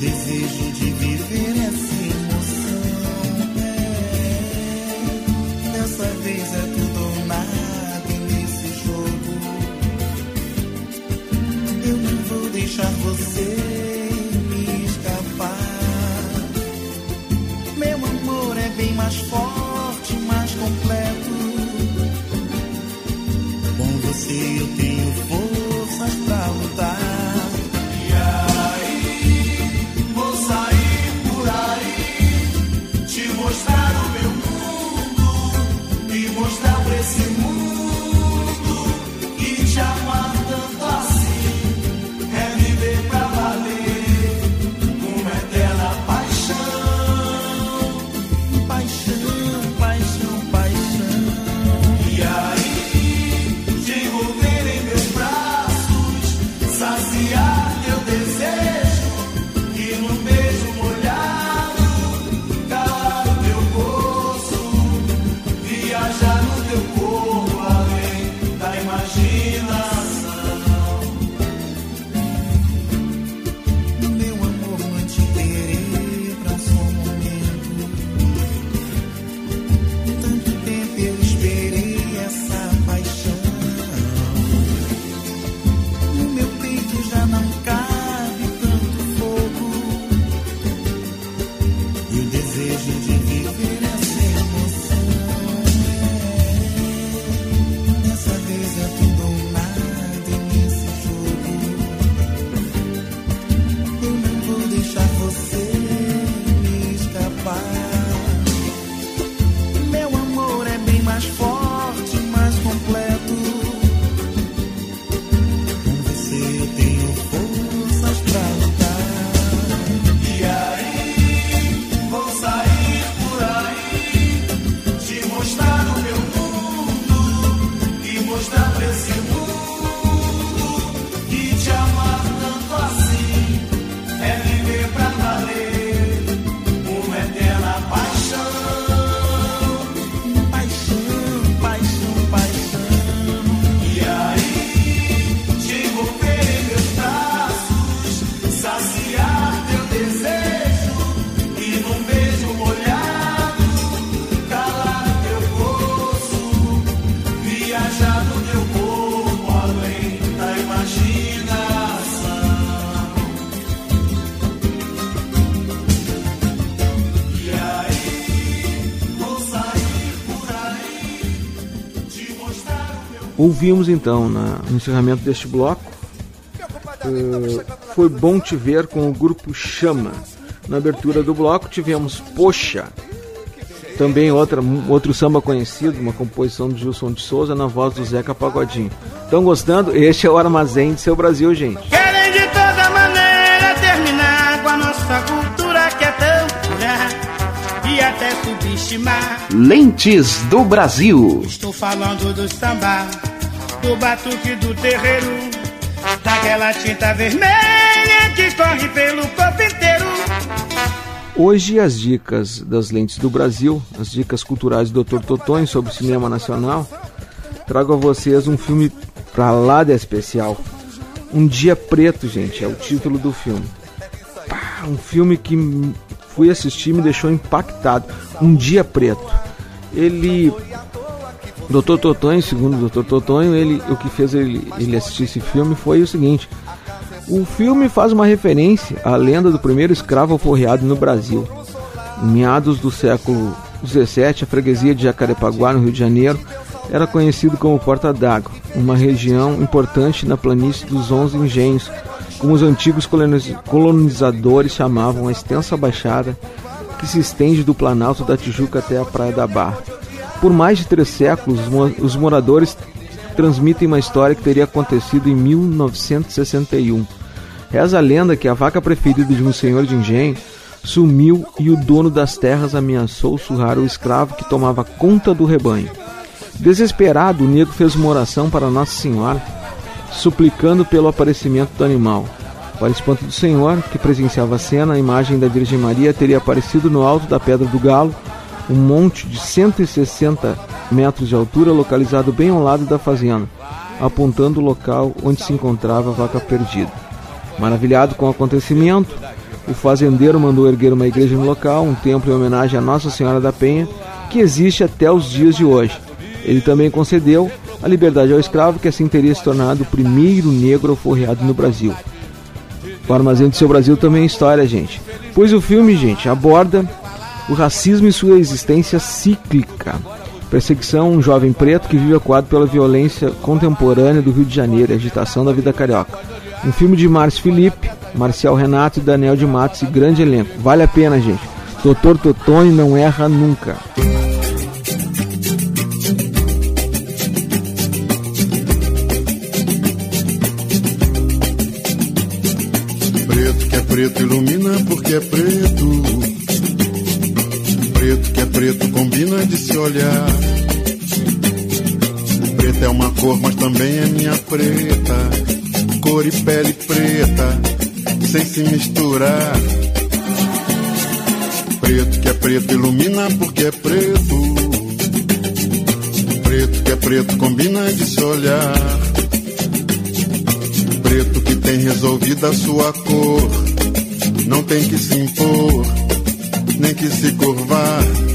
Desejo Ouvimos então na- no encerramento deste bloco. eh, foi bom te ver com o grupo Chama. Na abertura do bloco tivemos Poxa. Também outra, outro samba conhecido, uma composição do Gilson de Souza na voz do Zeca Pagodinho. Estão gostando? Este é o Armazém de seu Brasil, gente. Querem de toda maneira terminar com a nossa cultura que é tão pura e até subestimar. Lentes do Brasil. Estou falando do samba, do batuque do terreiro, daquela tinta vermelha que corre pelo corpo inteiro. Hoje as dicas das lentes do Brasil, as dicas culturais do Dr. Totonho sobre cinema nacional, trago a vocês um filme pra lá de especial. Um Dia Preto, gente, é o título do filme. Um filme que fui assistir e me deixou impactado. Um Dia Preto. Ele Dr. Totonho, segundo o Dr. Totonho, ele, o que fez ele, ele assistir esse filme foi o seguinte: o filme faz uma referência à lenda do primeiro escravo alforreado no Brasil. Em meados do século XVII, a freguesia de Jacarepaguá, no Rio de Janeiro, era conhecido como Porta d'Água, uma região importante na planície dos Onze Engenhos, como os antigos coloniz- colonizadores chamavam a extensa baixada que se estende do Planalto da Tijuca até a Praia da Barra. Por mais de três séculos, os mo- os moradores transmitem uma história que teria acontecido em 1961. Reza a lenda que a vaca preferida de um senhor de engenho sumiu e o dono das terras ameaçou surrar o escravo que tomava conta do rebanho. Desesperado, o negro fez uma oração para Nossa Senhora, suplicando pelo aparecimento do animal. Para espanto do Senhor, que presenciava a cena, a imagem da Virgem Maria teria aparecido no alto da Pedra do Galo, um monte de 160 metros de altura localizado bem ao lado da fazenda, apontando o local onde se encontrava a vaca perdida. Maravilhado com o acontecimento, o fazendeiro mandou erguer uma igreja no local, um templo em homenagem a Nossa Senhora da Penha, que existe até os dias de hoje. Ele também concedeu a liberdade ao escravo, que assim teria se tornado o primeiro negro alforreado no Brasil. O Armazém do Seu Brasil também é história, gente. Pois o filme, gente, aborda o racismo e sua existência cíclica. Perseguição, um jovem preto que vive acuado pela violência contemporânea do Rio de Janeiro, agitação da vida carioca. Um filme de Márcio Felipe, Marcial Renato e Daniel de Matos e grande elenco. Vale a pena, gente. Doutor Totone não erra nunca. Preto que é preto ilumina porque é preto. Preto combina de se olhar. Preto é uma cor, mas também é minha preta. Cor e pele preta, sem se misturar. Preto que é preto ilumina porque é preto. Preto que é preto combina de se olhar. Preto que tem resolvida a sua cor. Não tem que se impor, nem que se curvar.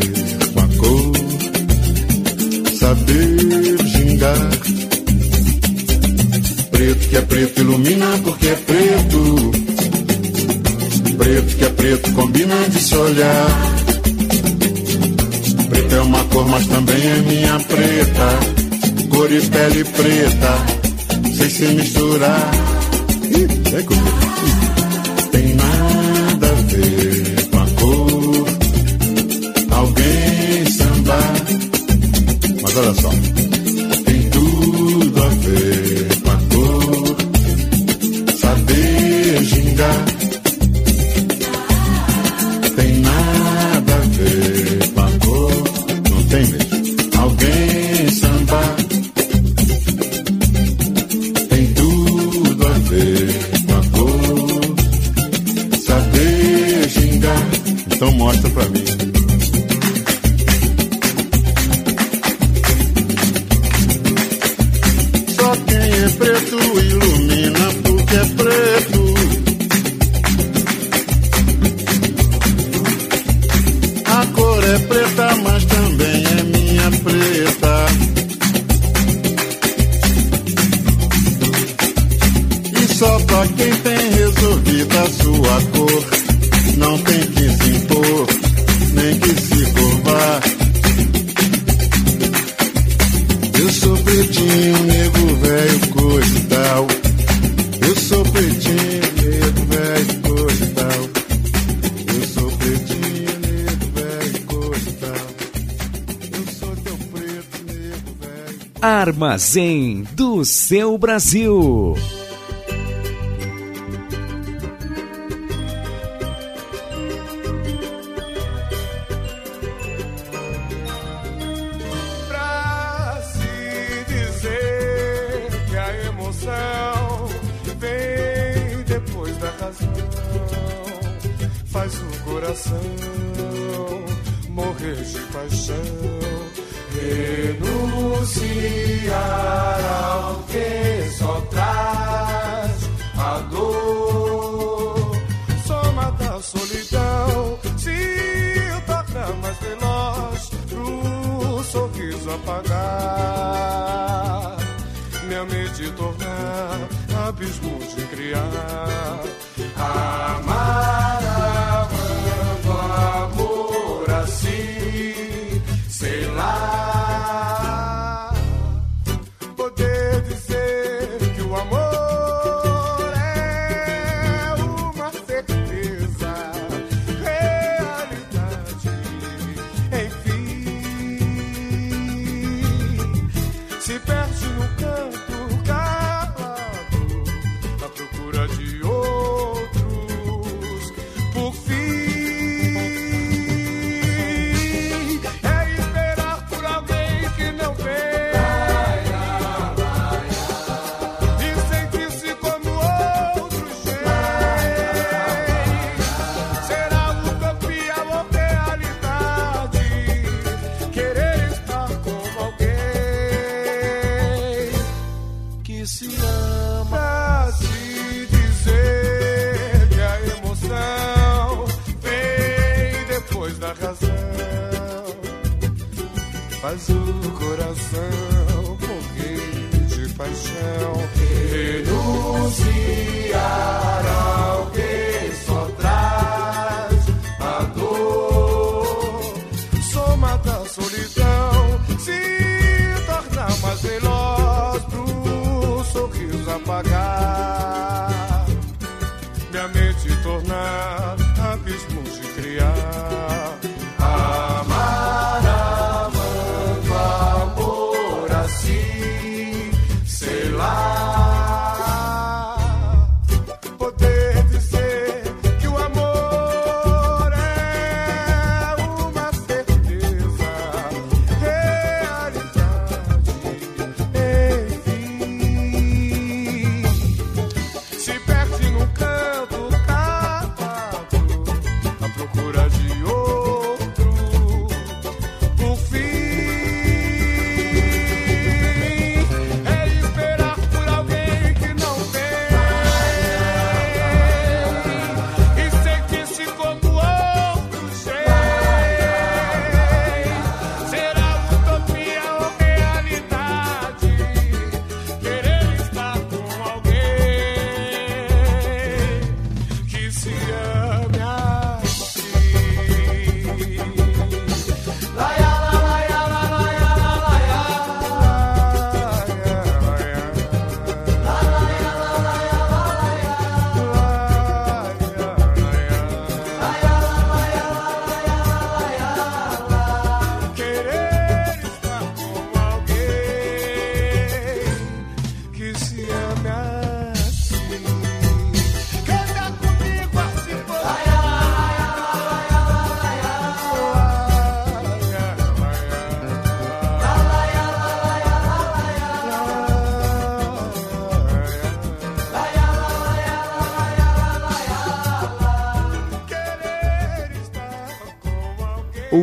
A ver com a cor. Saber gingar. Preto que é preto ilumina porque é preto. Preto que é preto combina de se olhar. Preto é uma cor, mas também é minha preta. Cor e pele preta, sem se misturar. Ih, vem comigo. Seu Brasil.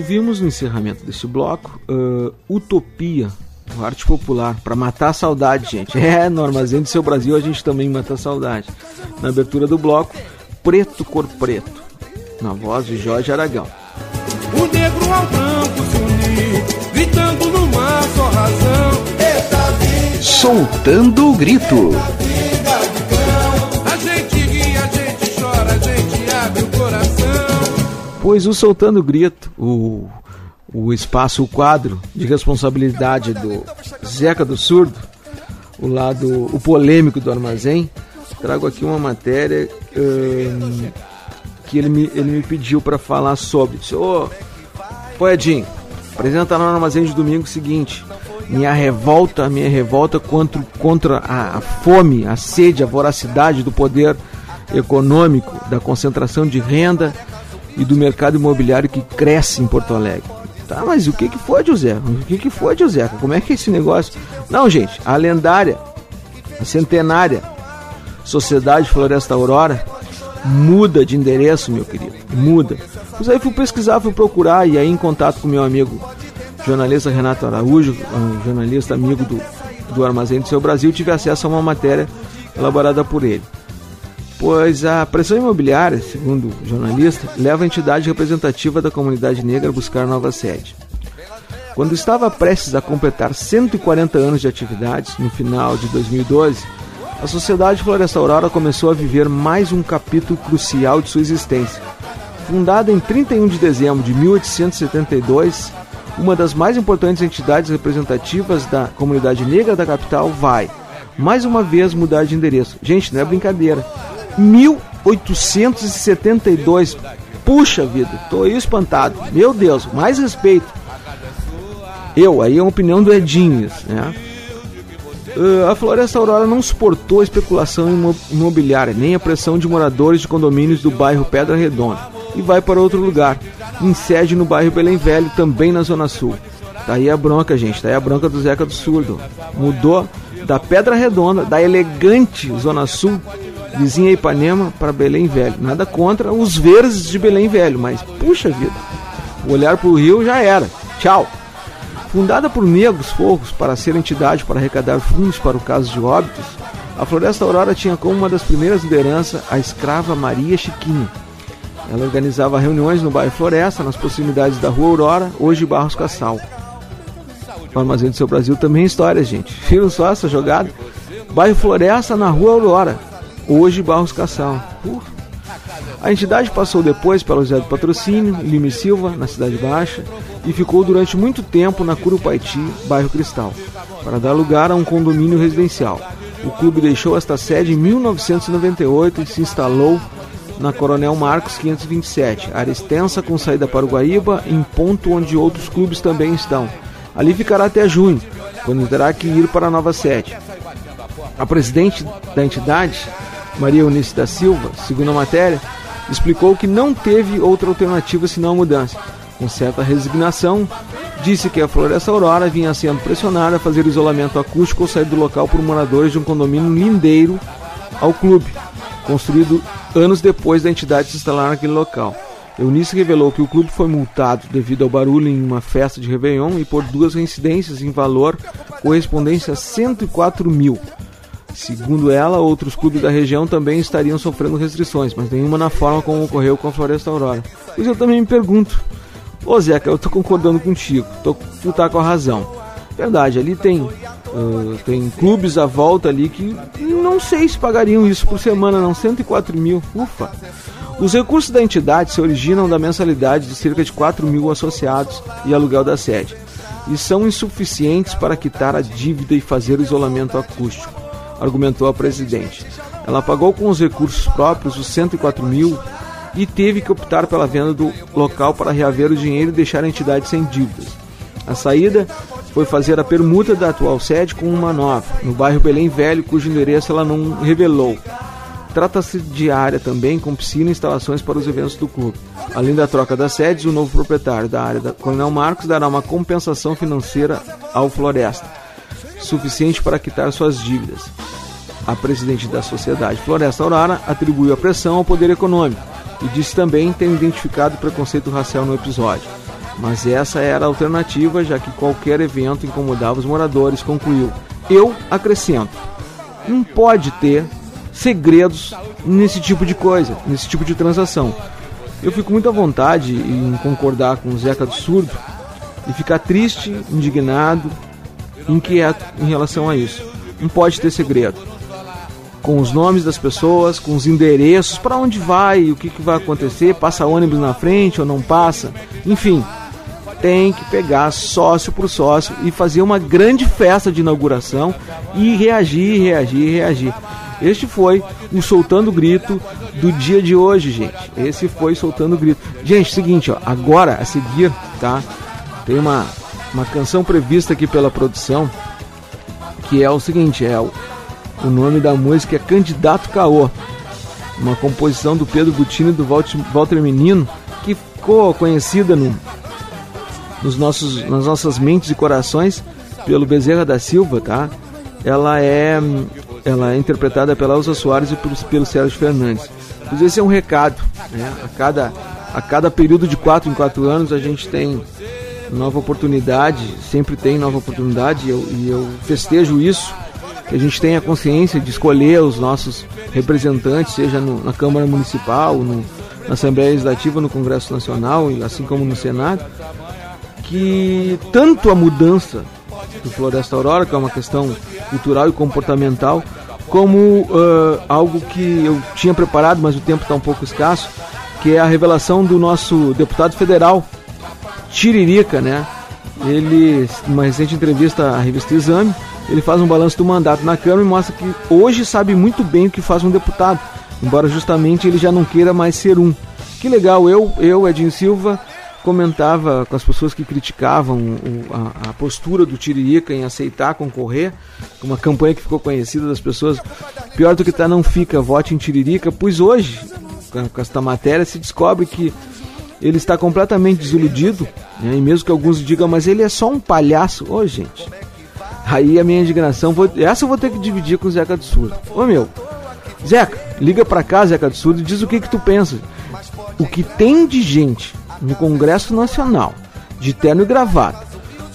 Ouvimos no encerramento deste bloco ah, Utopia, o arte popular, para matar a saudade, gente. É, no Armazém do Seu Brasil a gente também mata a saudade. Na abertura do bloco, Preto Cor Preto, na voz de Jorge Aragão. O negro ao branco se unir, gritando numa só razão. Soltando o grito. A gente ri, a gente chora, a gente abre o coração. Pois o Soltando o Grito, o, o espaço, o quadro de responsabilidade do Zeca do Surdo, o lado, o polêmico do armazém, trago aqui uma matéria hum, que ele me, ele me pediu para falar sobre. Disse, ô, Pô, Edinho, apresenta no armazém de domingo seguinte. Minha revolta, minha revolta contra, contra a, a fome, a sede, a voracidade do poder econômico, da concentração de renda e do mercado imobiliário que cresce em Porto Alegre. Tá, mas o que que foi, José? O que que foi, José? Como é que é esse negócio? Não, gente, a lendária, a centenária Sociedade Floresta Aurora muda de endereço, meu querido. Muda. Pois aí fui pesquisar, fui procurar, e aí em contato com meu amigo jornalista Renato Araújo, um jornalista amigo do, do Armazém do Seu Brasil, tive acesso a uma matéria elaborada por ele. Pois a pressão imobiliária, segundo o jornalista, leva a entidade representativa da comunidade negra a buscar nova sede. Quando estava prestes a completar 140 anos de atividades, no final de 2012, a Sociedade Floresta Aurora começou a viver mais um capítulo crucial de sua existência. Fundada em 31 de dezembro de 1872, uma das mais importantes entidades representativas da comunidade negra da capital vai, mais uma vez, mudar de endereço. Gente, não é brincadeira. 1872. Puxa vida, tô aí espantado. Meu Deus, mais respeito. Eu, aí é uma opinião do Edinho, né? Uh, a Floresta Aurora não suportou a especulação imo- imobiliária, nem a pressão de moradores de condomínios do bairro Pedra Redonda e vai para outro lugar, em sede no bairro Belém Velho, também na Zona Sul. Daí a bronca, gente, daí a bronca do Zeca do Surdo. Mudou da Pedra Redonda, da elegante Zona Sul, vizinha Ipanema, para Belém Velho. Nada contra os verdes de Belém Velho, mas puxa vida, o olhar para o rio já era. Tchau. Fundada por negros forros para ser entidade para arrecadar fundos para o caso de óbitos, a Floresta Aurora tinha como uma das primeiras lideranças a escrava Maria Chiquinha. Ela organizava reuniões no bairro Floresta, nas proximidades da Rua Aurora, hoje Barros Cassal. O Armazém do Seu Brasil também é história, gente. Viram só essa jogada? Bairro Floresta na Rua Aurora, hoje Barros Cassal. Uh. A entidade passou depois pelo José do Patrocínio, em Lima e Silva, na Cidade Baixa, e ficou durante muito tempo na Curupaiti, bairro Cristal, para dar lugar a um condomínio residencial. O clube deixou esta sede em 1998 e se instalou na Coronel Marcos 527, área extensa com saída para o Guaíba, em ponto onde outros clubes também estão. Ali ficará até junho, quando terá que ir para a nova sede. A presidente da entidade, Maria Eunice da Silva, segundo a matéria, explicou que não teve outra alternativa senão a mudança. Com certa resignação, disse que a Floresta Aurora vinha sendo pressionada a fazer isolamento acústico ou sair do local por moradores de um condomínio lindeiro ao clube, construído anos depois da entidade se instalar naquele local. Eunice revelou que o clube foi multado devido ao barulho em uma festa de Réveillon e por duas reincidências em valor correspondente a 104 mil. Segundo ela, outros clubes da região também estariam sofrendo restrições, mas nenhuma na forma como ocorreu com a Floresta Aurora. Pois eu também me pergunto, ô Zeca, eu tô concordando contigo, tô, tu tá com a razão. Verdade, ali tem, uh, tem clubes à volta ali que não sei se pagariam isso por semana, não, 104 mil, ufa. Os recursos da entidade se originam da mensalidade de cerca de 4 mil associados e aluguel da sede, e são insuficientes para quitar a dívida e fazer o isolamento acústico argumentou a presidente. Ela pagou com os recursos próprios os 104 mil e teve que optar pela venda do local para reaver o dinheiro e deixar a entidade sem dívidas. A saída foi fazer a permuta da atual sede com uma nova, no bairro Belém Velho, cujo endereço ela não revelou. Trata-se de área também com piscina e instalações para os eventos do clube. Além da troca das sedes, o novo proprietário da área da Coronel Marcos dará uma compensação financeira ao Floresta suficiente para quitar suas dívidas. A presidente da sociedade Floresta Aurora atribuiu a pressão ao poder econômico e disse também ter identificado preconceito racial no episódio. Mas essa era a alternativa, já que qualquer evento incomodava os moradores, concluiu. Eu acrescento: não pode ter segredos nesse tipo de coisa, nesse tipo de transação. Eu fico muito à vontade em concordar com o Zeca do Surdo e ficar triste, indignado, inquieto em relação a isso. Não pode ter segredo. Com os nomes das pessoas, com os endereços, para onde vai, o que, que vai acontecer, passa ônibus na frente ou não passa, enfim, tem que pegar sócio por sócio e fazer uma grande festa de inauguração e reagir, reagir, reagir. Este foi o Soltando Grito do dia de hoje, gente. Esse foi Soltando Grito. Gente, seguinte, ó, agora a seguir, tá? Tem uma uma canção prevista aqui pela produção, que é o seguinte, é o, o nome da música é Candidato Caô, uma composição do Pedro Butini e do Walter, Menino, que ficou conhecida no, nos nossos, nas nossas mentes e corações pelo Bezerra da Silva, tá? Ela é, ela é interpretada pela Elza Soares e pelo, pelo Sérgio Fernandes. Pois esse é um recado, né? A cada a cada período de quatro em quatro anos a gente tem nova oportunidade, sempre tem nova oportunidade e eu, e eu festejo isso, que a gente tenha consciência de escolher os nossos representantes, seja no, na Câmara Municipal, no, na Assembleia Legislativa, no Congresso Nacional, e assim como no Senado, que tanto a mudança do Floresta Aurora, que é uma questão cultural e comportamental, como uh, algo que eu tinha preparado, mas o tempo está um pouco escasso, que é a revelação do nosso deputado federal, Tiririca, né? Ele, numa recente entrevista à revista Exame, ele faz um balanço do mandato na Câmara e mostra que hoje sabe muito bem o que faz um deputado, embora justamente ele já não queira mais ser um. Que legal, eu, eu Edinho Silva, comentava com as pessoas que criticavam o, a, a, postura do Tiririca em aceitar concorrer, uma campanha que ficou conhecida das pessoas, pior do que tá não fica, vote em Tiririca, pois hoje, com, com esta matéria, se descobre que ele está completamente desiludido, né, e mesmo que alguns digam, mas ele é só um palhaço, ô gente, aí a minha indignação, vou, essa eu vou ter que dividir com o Zeca do Surdo, ô meu, Zeca, liga pra cá, Zeca do Surdo, e diz o que que tu pensa, o que tem de gente no Congresso Nacional, de terno e gravata,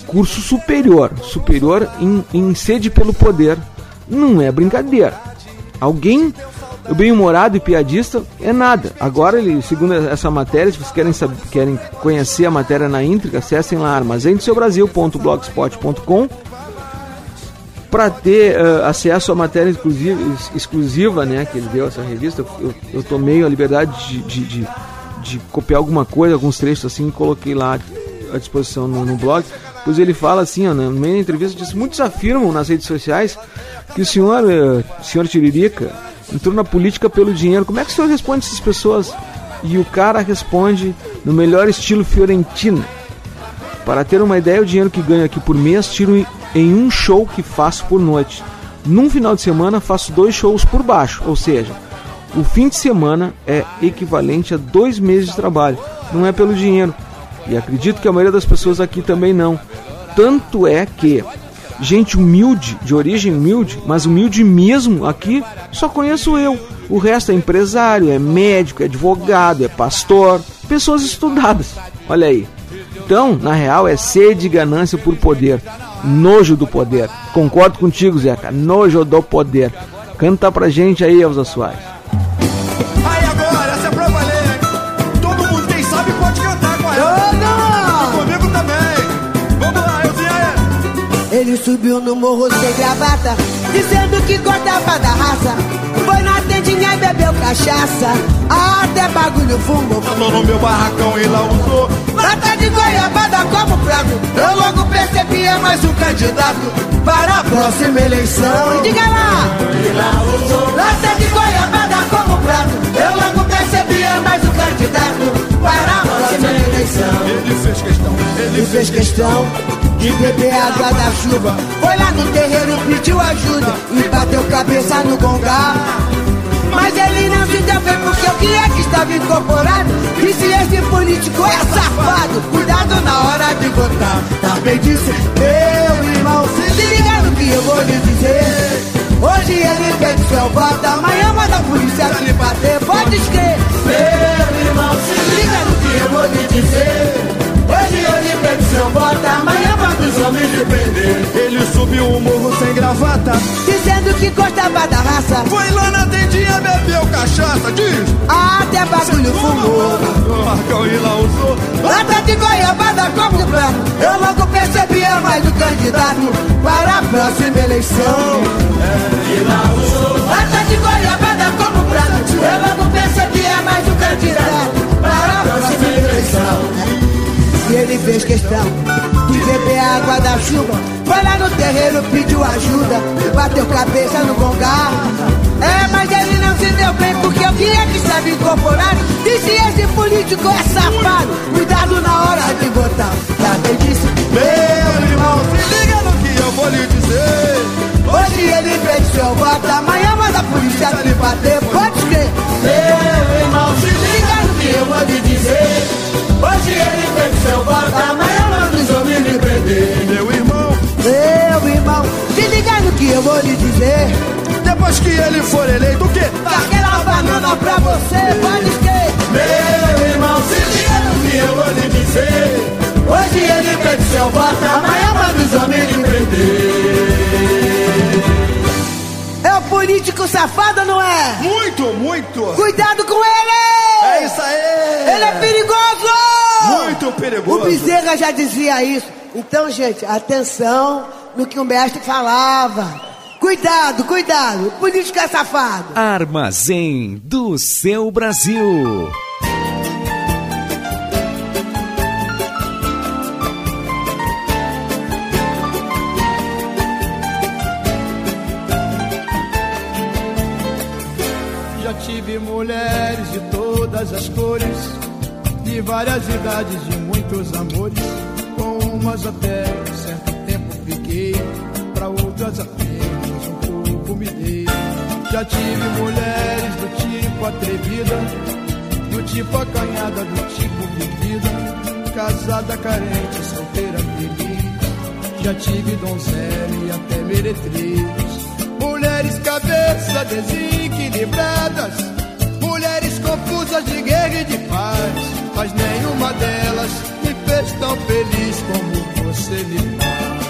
curso superior, superior em, em sede pelo poder, não é brincadeira. Alguém bem-humorado e piadista é nada. Agora ele, segundo essa matéria, se vocês querem, saber, querem conhecer a matéria na íntegra, acessem lá armazém-do-seu-brasil.blogspot.com para ter uh, acesso à matéria exclusiva, exclusiva né, que ele deu essa revista. Eu, eu tomei a liberdade de, de, de de copiar alguma coisa, alguns trechos assim, e coloquei lá à disposição no, no blog. Pois ele fala assim, ó, no meio da entrevista, diz, muitos afirmam nas redes sociais que o senhor, uh, senhor Tiririca, entrou na política pelo dinheiro. Como é que o senhor responde essas pessoas? E o cara responde no melhor estilo Fiorentina. Para ter uma ideia, o dinheiro que ganho aqui por mês tiro em um show que faço por noite. Num final de semana faço dois shows por baixo, ou seja, o fim de semana é equivalente a dois meses de trabalho, não é pelo dinheiro. E acredito que a maioria das pessoas aqui também não. Tanto é que gente humilde, de origem humilde, mas humilde mesmo aqui, só conheço eu. O resto é empresário, é médico, é advogado, é pastor, pessoas estudadas. Olha aí. Então, na real, é sede e ganância por poder. Nojo do poder. Concordo contigo, Zeca. Nojo do poder. Canta pra gente aí, Elza Soares. Subiu no morro sem gravata, dizendo que gostava da raça. Foi na tendinha e bebeu cachaça, até bagulho fumou. Andou no meu barracão e lá usou lata de goiabada como prato. Eu logo percebi é mais um candidato para a próxima eleição. E diga lá, lata de goiabada como prato. Eu logo percebi é mais um candidato para a próxima eleição. Ele fez questão, ele fez questão de beber água da chuva. Foi lá no terreiro, pediu ajuda e bateu cabeça no gongá. Mas ele não se deu bem porque o que é que estava incorporado? E se esse político é safado, cuidado na hora de votar. Também disse, meu irmão, se liga no que eu vou lhe dizer. Hoje ele pede seu voto, amanhã manda a polícia lhe bater. Pode escrever, meu irmão, se liga no que eu vou lhe dizer. Seu voto, amanhã manda os homens de prender. Ele subiu o morro sem gravata, dizendo que gostava da raça. Foi lá na tendinha, bebeu cachaça, diz. Até bagulho fumou. Marcão e lá usou. Lata de goiabada como prato. Eu logo percebi é mais do candidato para a próxima eleição. É, e lá usou. Lata de goiabada como prato. Eu logo percebi é mais do candidato para a próxima eleição. E ele fez questão de beber a água da chuva. Foi lá no terreiro, pediu ajuda, bateu cabeça no gongá. É, mas ele não se deu bem porque o que é que estava incorporado? Disse esse político é safado, cuidado na hora de votar. Também disse, meu irmão, se liga no que eu vou lhe dizer. Hoje ele fez seu voto, amanhã manda a polícia lhe bater, pode crer. Meu irmão, se liga eu vou te dizer. Hoje ele fez seu voto, amanhã mandou me lhe prender. Meu irmão, meu irmão, se liga no que eu vou lhe dizer. Depois que ele for eleito, o quê? Tá. Aquela banana pra você, pode esquecer. Meu irmão, se liga no que eu vou lhe dizer. Hoje ele pede seu voto, amanhã manda os homens lhe prender. Político safado, não é? Muito, muito. Cuidado com ele! É isso aí! Ele é perigoso! Muito perigoso. O Bezerra já dizia isso. Então, gente, atenção no que o mestre falava. Cuidado, cuidado. O político é safado. Armazém do seu Brasil. Todas as cores, de várias idades, de muitos amores. Com umas até certo tempo fiquei, para outras apenas um pouco me dei. Já tive mulheres do tipo atrevida, do tipo acanhada, do tipo vivida, casada, carente, solteira, feliz. Já tive donzela e até meretriz. Mulheres cabeça desequilibradas, confusas de guerra e de paz. Mas nenhuma delas me fez tão feliz como você me faz.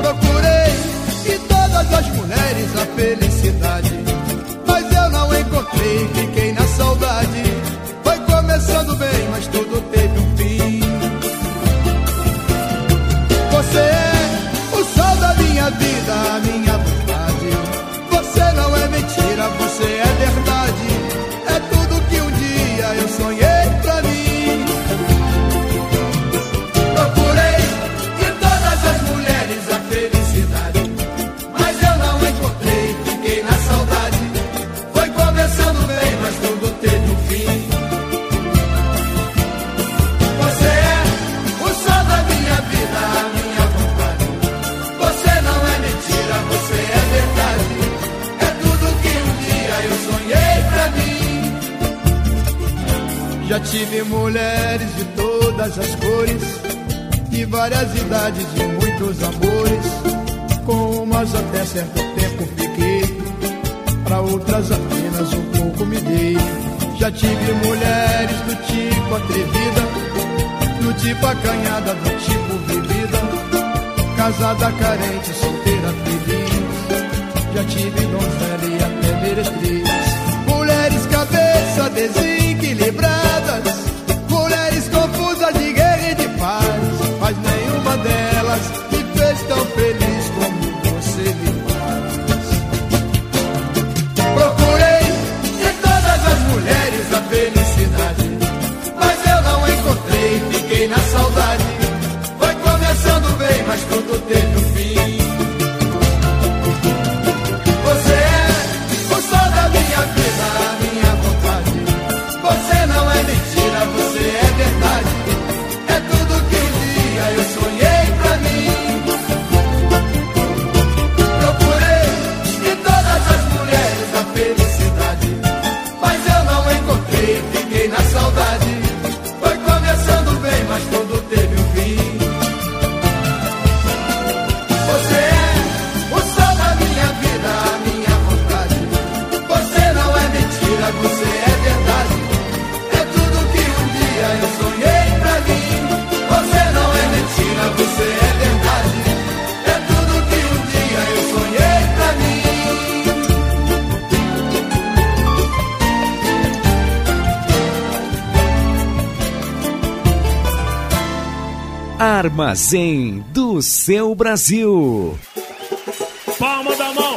Procurei em todas as mulheres a felicidade, mas eu não encontrei, fiquei na saudade. Foi começando bem, mas tudo teve Já tive mulheres de todas as cores, de várias idades, de muitos amores. Com umas até certo tempo fiquei, pra outras apenas um pouco me dei. Já tive mulheres do tipo atrevida, do tipo acanhada, do tipo vivida, casada, carente, solteira, feliz. Já tive donzela e até meretriz. Mulheres cabeça desequilibradas, Armazém do seu Brasil. Palma da mão,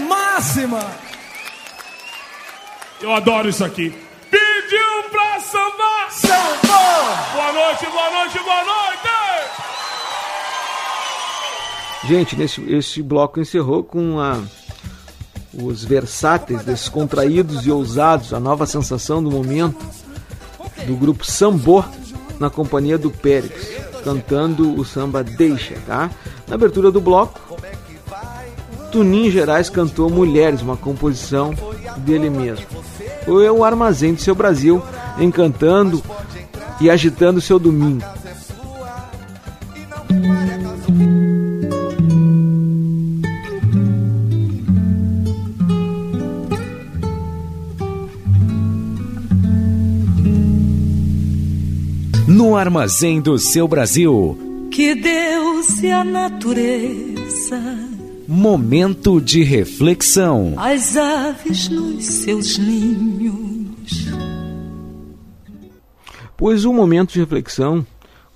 máxima! Eu adoro isso aqui. Pediu pra sambar. Sambou! Boa noite, boa noite, boa noite. Gente, nesse, esse bloco encerrou com a, os versáteis, descontraídos e ousados, a nova sensação do momento do grupo Sambô na companhia do Pérez, cantando o samba Deixa, tá? Na abertura do bloco, Tunim Gerais cantou Mulheres, uma composição dele mesmo. Foi o Armazém do seu Brasil, encantando e agitando seu domingo. No armazém do seu Brasil, Que Deus e a natureza, momento de reflexão. as aves nos seus ninhos. Pois o momento de reflexão,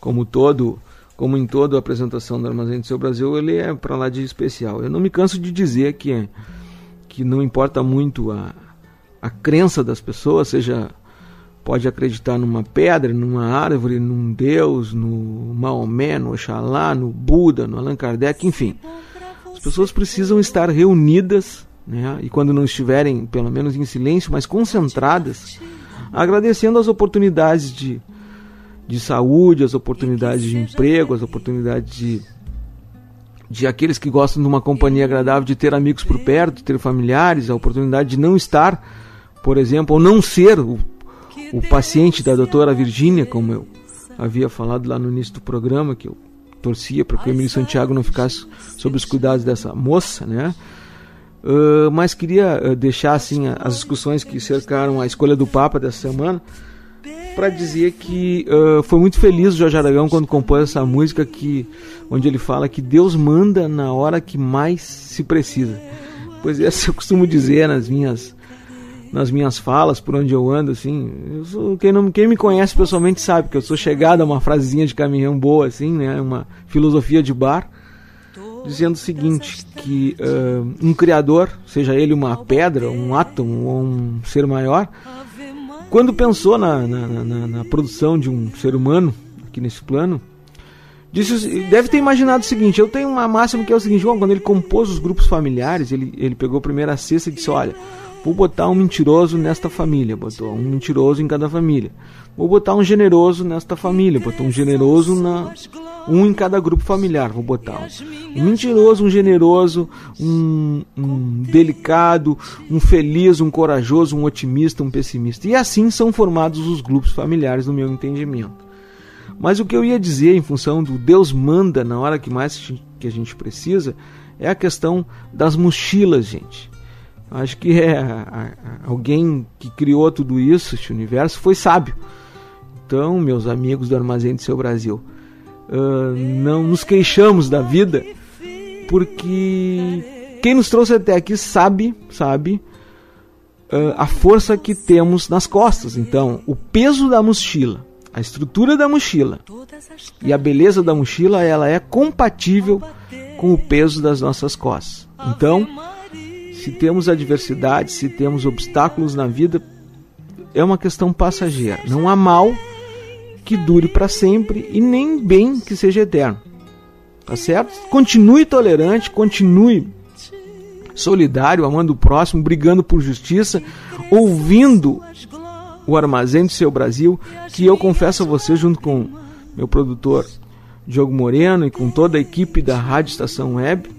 como todo, como em toda a apresentação do Armazém do Seu Brasil, ele é para lá de especial. Eu não me canso de dizer que é, que não importa muito a, a crença das pessoas, seja pode acreditar numa pedra, numa árvore, num Deus, no Maomé, no Oxalá, no Buda, no Allan Kardec, enfim. As pessoas precisam estar reunidas, né? e quando não estiverem, pelo menos em silêncio, mas concentradas, agradecendo as oportunidades de, de saúde, as oportunidades de emprego, as oportunidades de, de aqueles que gostam de uma companhia agradável, de ter amigos por perto, de ter familiares, a oportunidade de não estar, por exemplo, ou não ser o, o paciente da doutora Virgínia, como eu havia falado lá no início do programa, que eu torcia para que o Emílio Santiago não ficasse sob os cuidados dessa moça, né? Uh, mas queria uh, deixar assim as discussões que cercaram a escolha do Papa dessa semana para dizer que uh, foi muito feliz o Jorge Aragão quando compôs essa música que onde ele fala que Deus manda na hora que mais se precisa. Pois essa eu costumo dizer nas minhas nas minhas falas, por onde eu ando, assim, eu sou, quem, não, quem me conhece pessoalmente sabe que eu sou chegado a uma frasezinha de caminhão boa, assim, né, uma filosofia de bar, dizendo o seguinte, que uh, um criador, seja ele uma pedra, um átomo ou um ser maior, quando pensou na, na, na, na produção de um ser humano aqui nesse plano, disse, deve ter imaginado o seguinte, eu tenho uma máxima que é o seguinte, João, quando ele compôs os grupos familiares, ele, ele pegou a cesta e disse, olha, vou botar um mentiroso nesta família, botou um mentiroso em cada família. Vou botar um generoso nesta família, botou um generoso na um em cada grupo familiar, vou botar um, um mentiroso, um generoso, um, um delicado, um feliz, um corajoso, um otimista, um pessimista. E assim são formados os grupos familiares no meu entendimento. Mas o que eu ia dizer em função do Deus manda na hora que mais que a gente precisa é a questão das mochilas, gente. Acho que é alguém que criou tudo isso, esse universo, foi sábio. Então, meus amigos do Armazém do Seu Brasil, uh, não nos queixamos da vida, porque quem nos trouxe até aqui sabe, sabe uh, a força que temos nas costas. Então, o peso da mochila a estrutura da mochila e a beleza da mochila ela é compatível com o peso das nossas costas. Então, se temos adversidades, se temos obstáculos na vida, é uma questão passageira. Não há mal que dure para sempre e nem bem que seja eterno. Tá certo? Continue tolerante, continue solidário, amando o próximo, brigando por justiça, ouvindo o Armazém do Seu Brasil, que eu confesso a você, junto com meu produtor Diogo Moreno e com toda a equipe da Rádio Estação Web,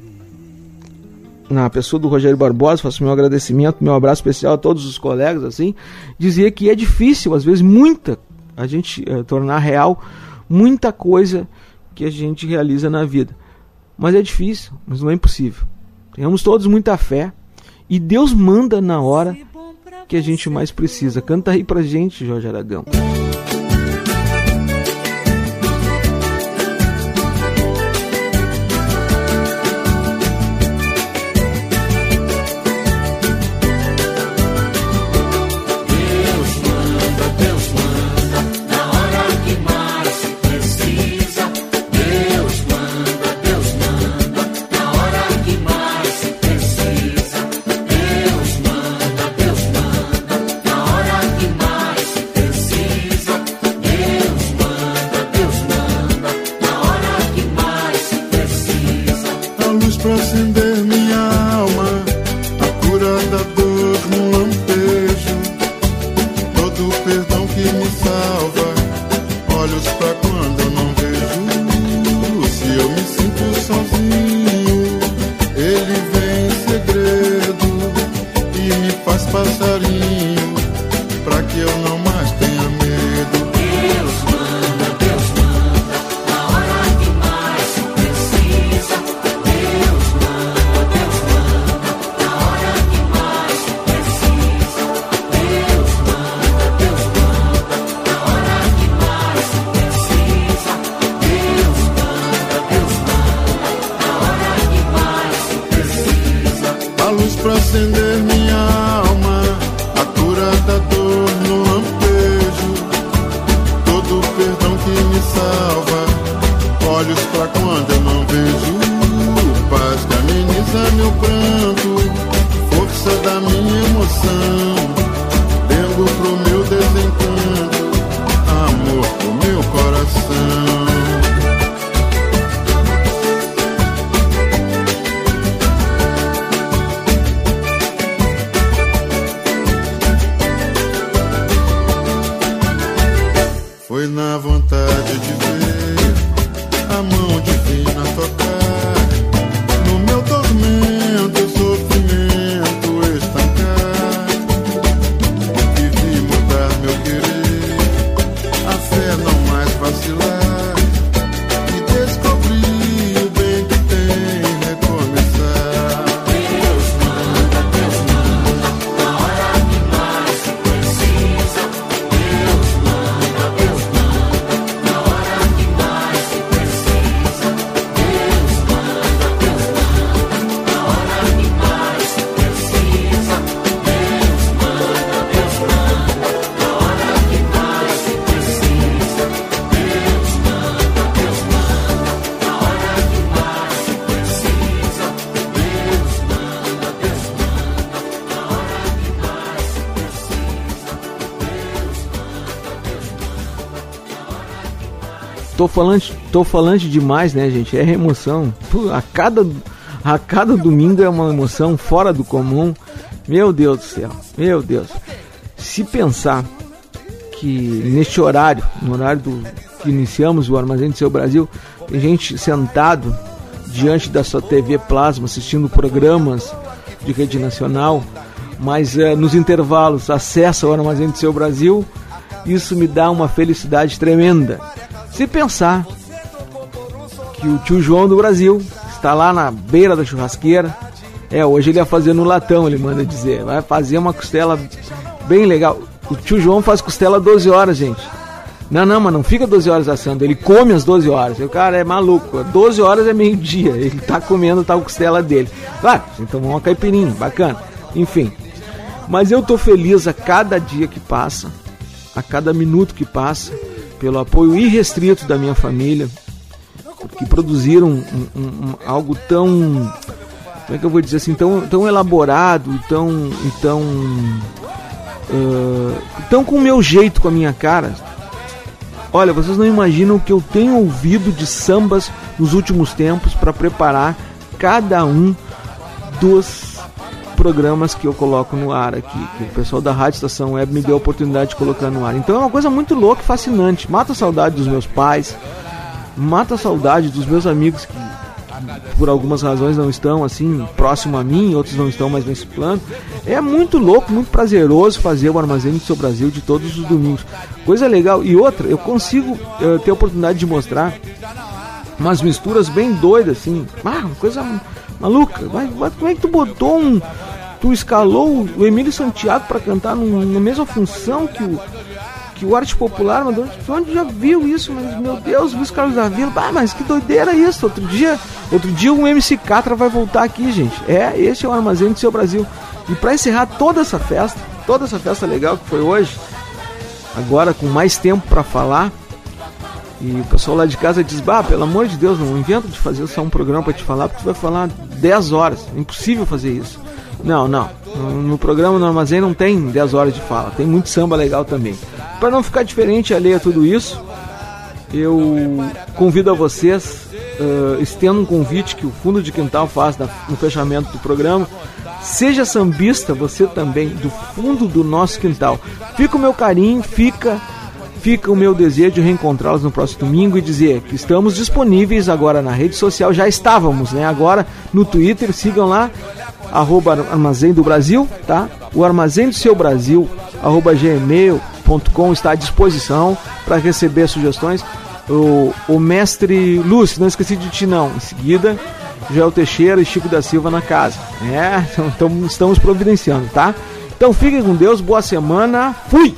na pessoa do Rogério Barbosa, faço meu agradecimento, meu abraço especial a todos os colegas, assim, dizia que é difícil, às vezes, muita, a gente eh, tornar real muita coisa que a gente realiza na vida. Mas é difícil, mas não é impossível. Tenhamos todos muita fé e Deus manda na hora que a gente mais precisa. Canta aí pra gente, Jorge Aragão. Tô falando, tô falando demais, né, gente? É emoção. A cada a cada domingo é uma emoção fora do comum. Meu Deus do céu. Meu Deus. Se pensar que neste horário, no horário do que iniciamos o Armazém do Seu Brasil, tem gente sentado diante da sua TV Plasma assistindo programas de rede nacional, mas eh, nos intervalos acessa o Armazém do Seu Brasil, isso me dá uma felicidade tremenda. Se pensar que o tio João do Brasil está lá na beira da churrasqueira, é, hoje ele ia fazer no latão, ele manda dizer, vai fazer uma costela bem legal. O tio João faz costela 12 horas, gente. Não, não, mas não fica 12 horas assando, ele come às 12 horas. O cara é maluco, 12 horas é meio-dia, ele tá comendo tal costela dele. Claro, então uma caipirinha, bacana. Enfim. Mas eu tô feliz a cada dia que passa, a cada minuto que passa, pelo apoio irrestrito da minha família, que produziram um, um, um, algo tão. Como é que eu vou dizer assim? Tão, tão elaborado, tão. tão uh, tão com o meu jeito, com a minha cara. Olha, vocês não imaginam o que eu tenho ouvido de sambas nos últimos tempos para preparar cada um dos programas que eu coloco no ar aqui, que o pessoal da Rádio Estação Web me deu a oportunidade de colocar no ar. Então é uma coisa muito louca e fascinante. Mata a saudade dos meus pais, mata a saudade dos meus amigos que por algumas razões não estão assim próximo a mim, outros não estão mais nesse plano. É muito louco, muito prazeroso fazer o Armazém do Seu Brasil de todos os domingos. Coisa legal. E outra, eu consigo uh, ter a oportunidade de mostrar umas misturas bem doidas, assim. Ah, coisa maluca. Mas como é que tu botou um. Tu escalou o Emílio Santiago para cantar num, na mesma função que o, que o arte popular, mas onde já viu isso? Mas, meu Deus, Luiz Carlos da Vila, ah, mas que doideira isso! Outro dia, outro dia um MC Catra vai voltar aqui, gente. É, esse é o Armazém do Seu Brasil. E para encerrar toda essa festa, toda essa festa legal que foi hoje, agora com mais tempo para falar, e o pessoal lá de casa diz: Bah, pelo amor de Deus, não inventa de fazer só um programa para te falar, porque tu vai falar 10 horas. É impossível fazer isso. Não, não. No, programa no Armazém não tem 10 horas de fala, tem muito samba legal também. Para não ficar diferente a tudo isso, eu convido a vocês, uh, estendo um convite que o Fundo de Quintal faz no fechamento do programa. Seja sambista, você também, do fundo do nosso quintal. Fica o meu carinho, fica fica o meu desejo de reencontrá-los no próximo domingo e dizer que estamos disponíveis agora na rede social, já estávamos, né? Agora no Twitter, sigam lá, arroba Armazém do Brasil, tá? O Armazém do Seu Brasil, arroba gmail.com está à disposição para receber sugestões. O, o mestre Lúcio, não esqueci de ti não, em seguida Joel Teixeira e Chico da Silva na casa. É, então, estamos providenciando, tá? Então fiquem com Deus, boa semana, fui!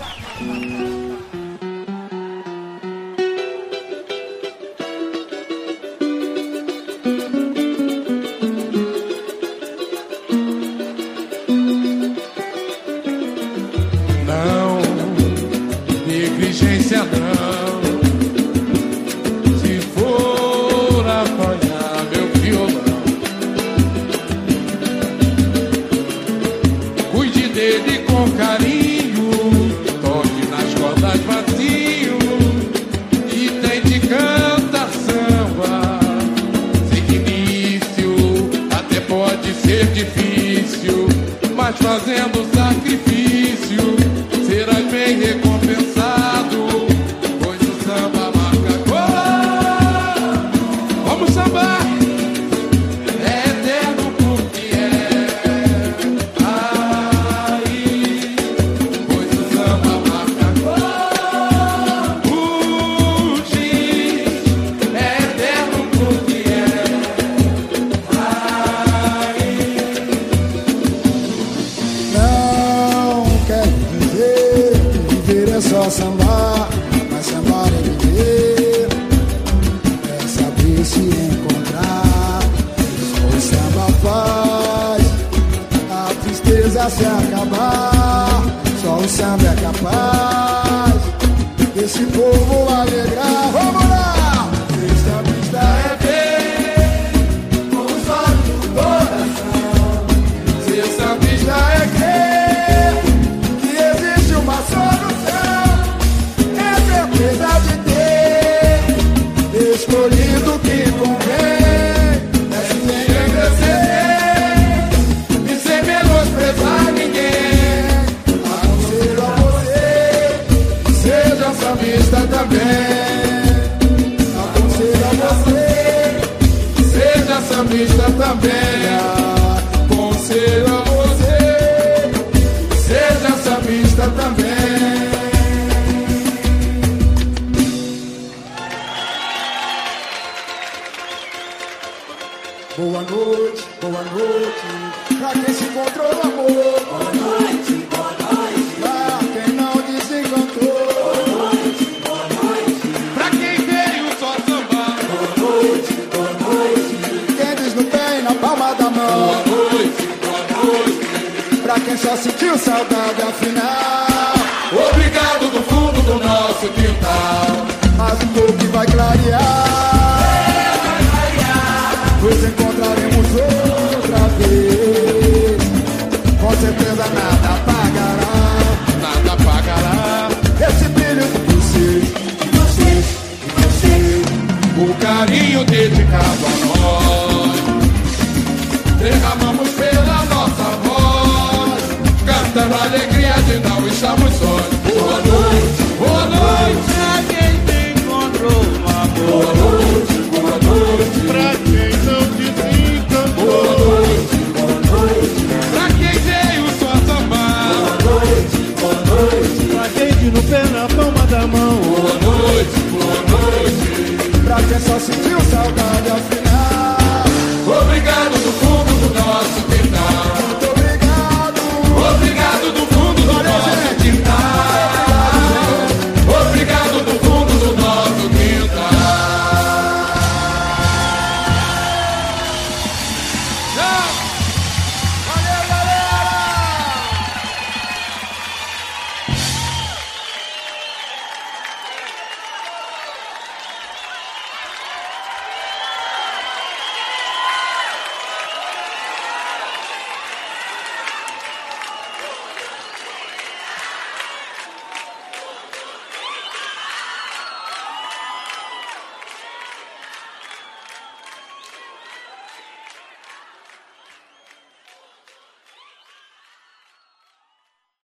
Quem só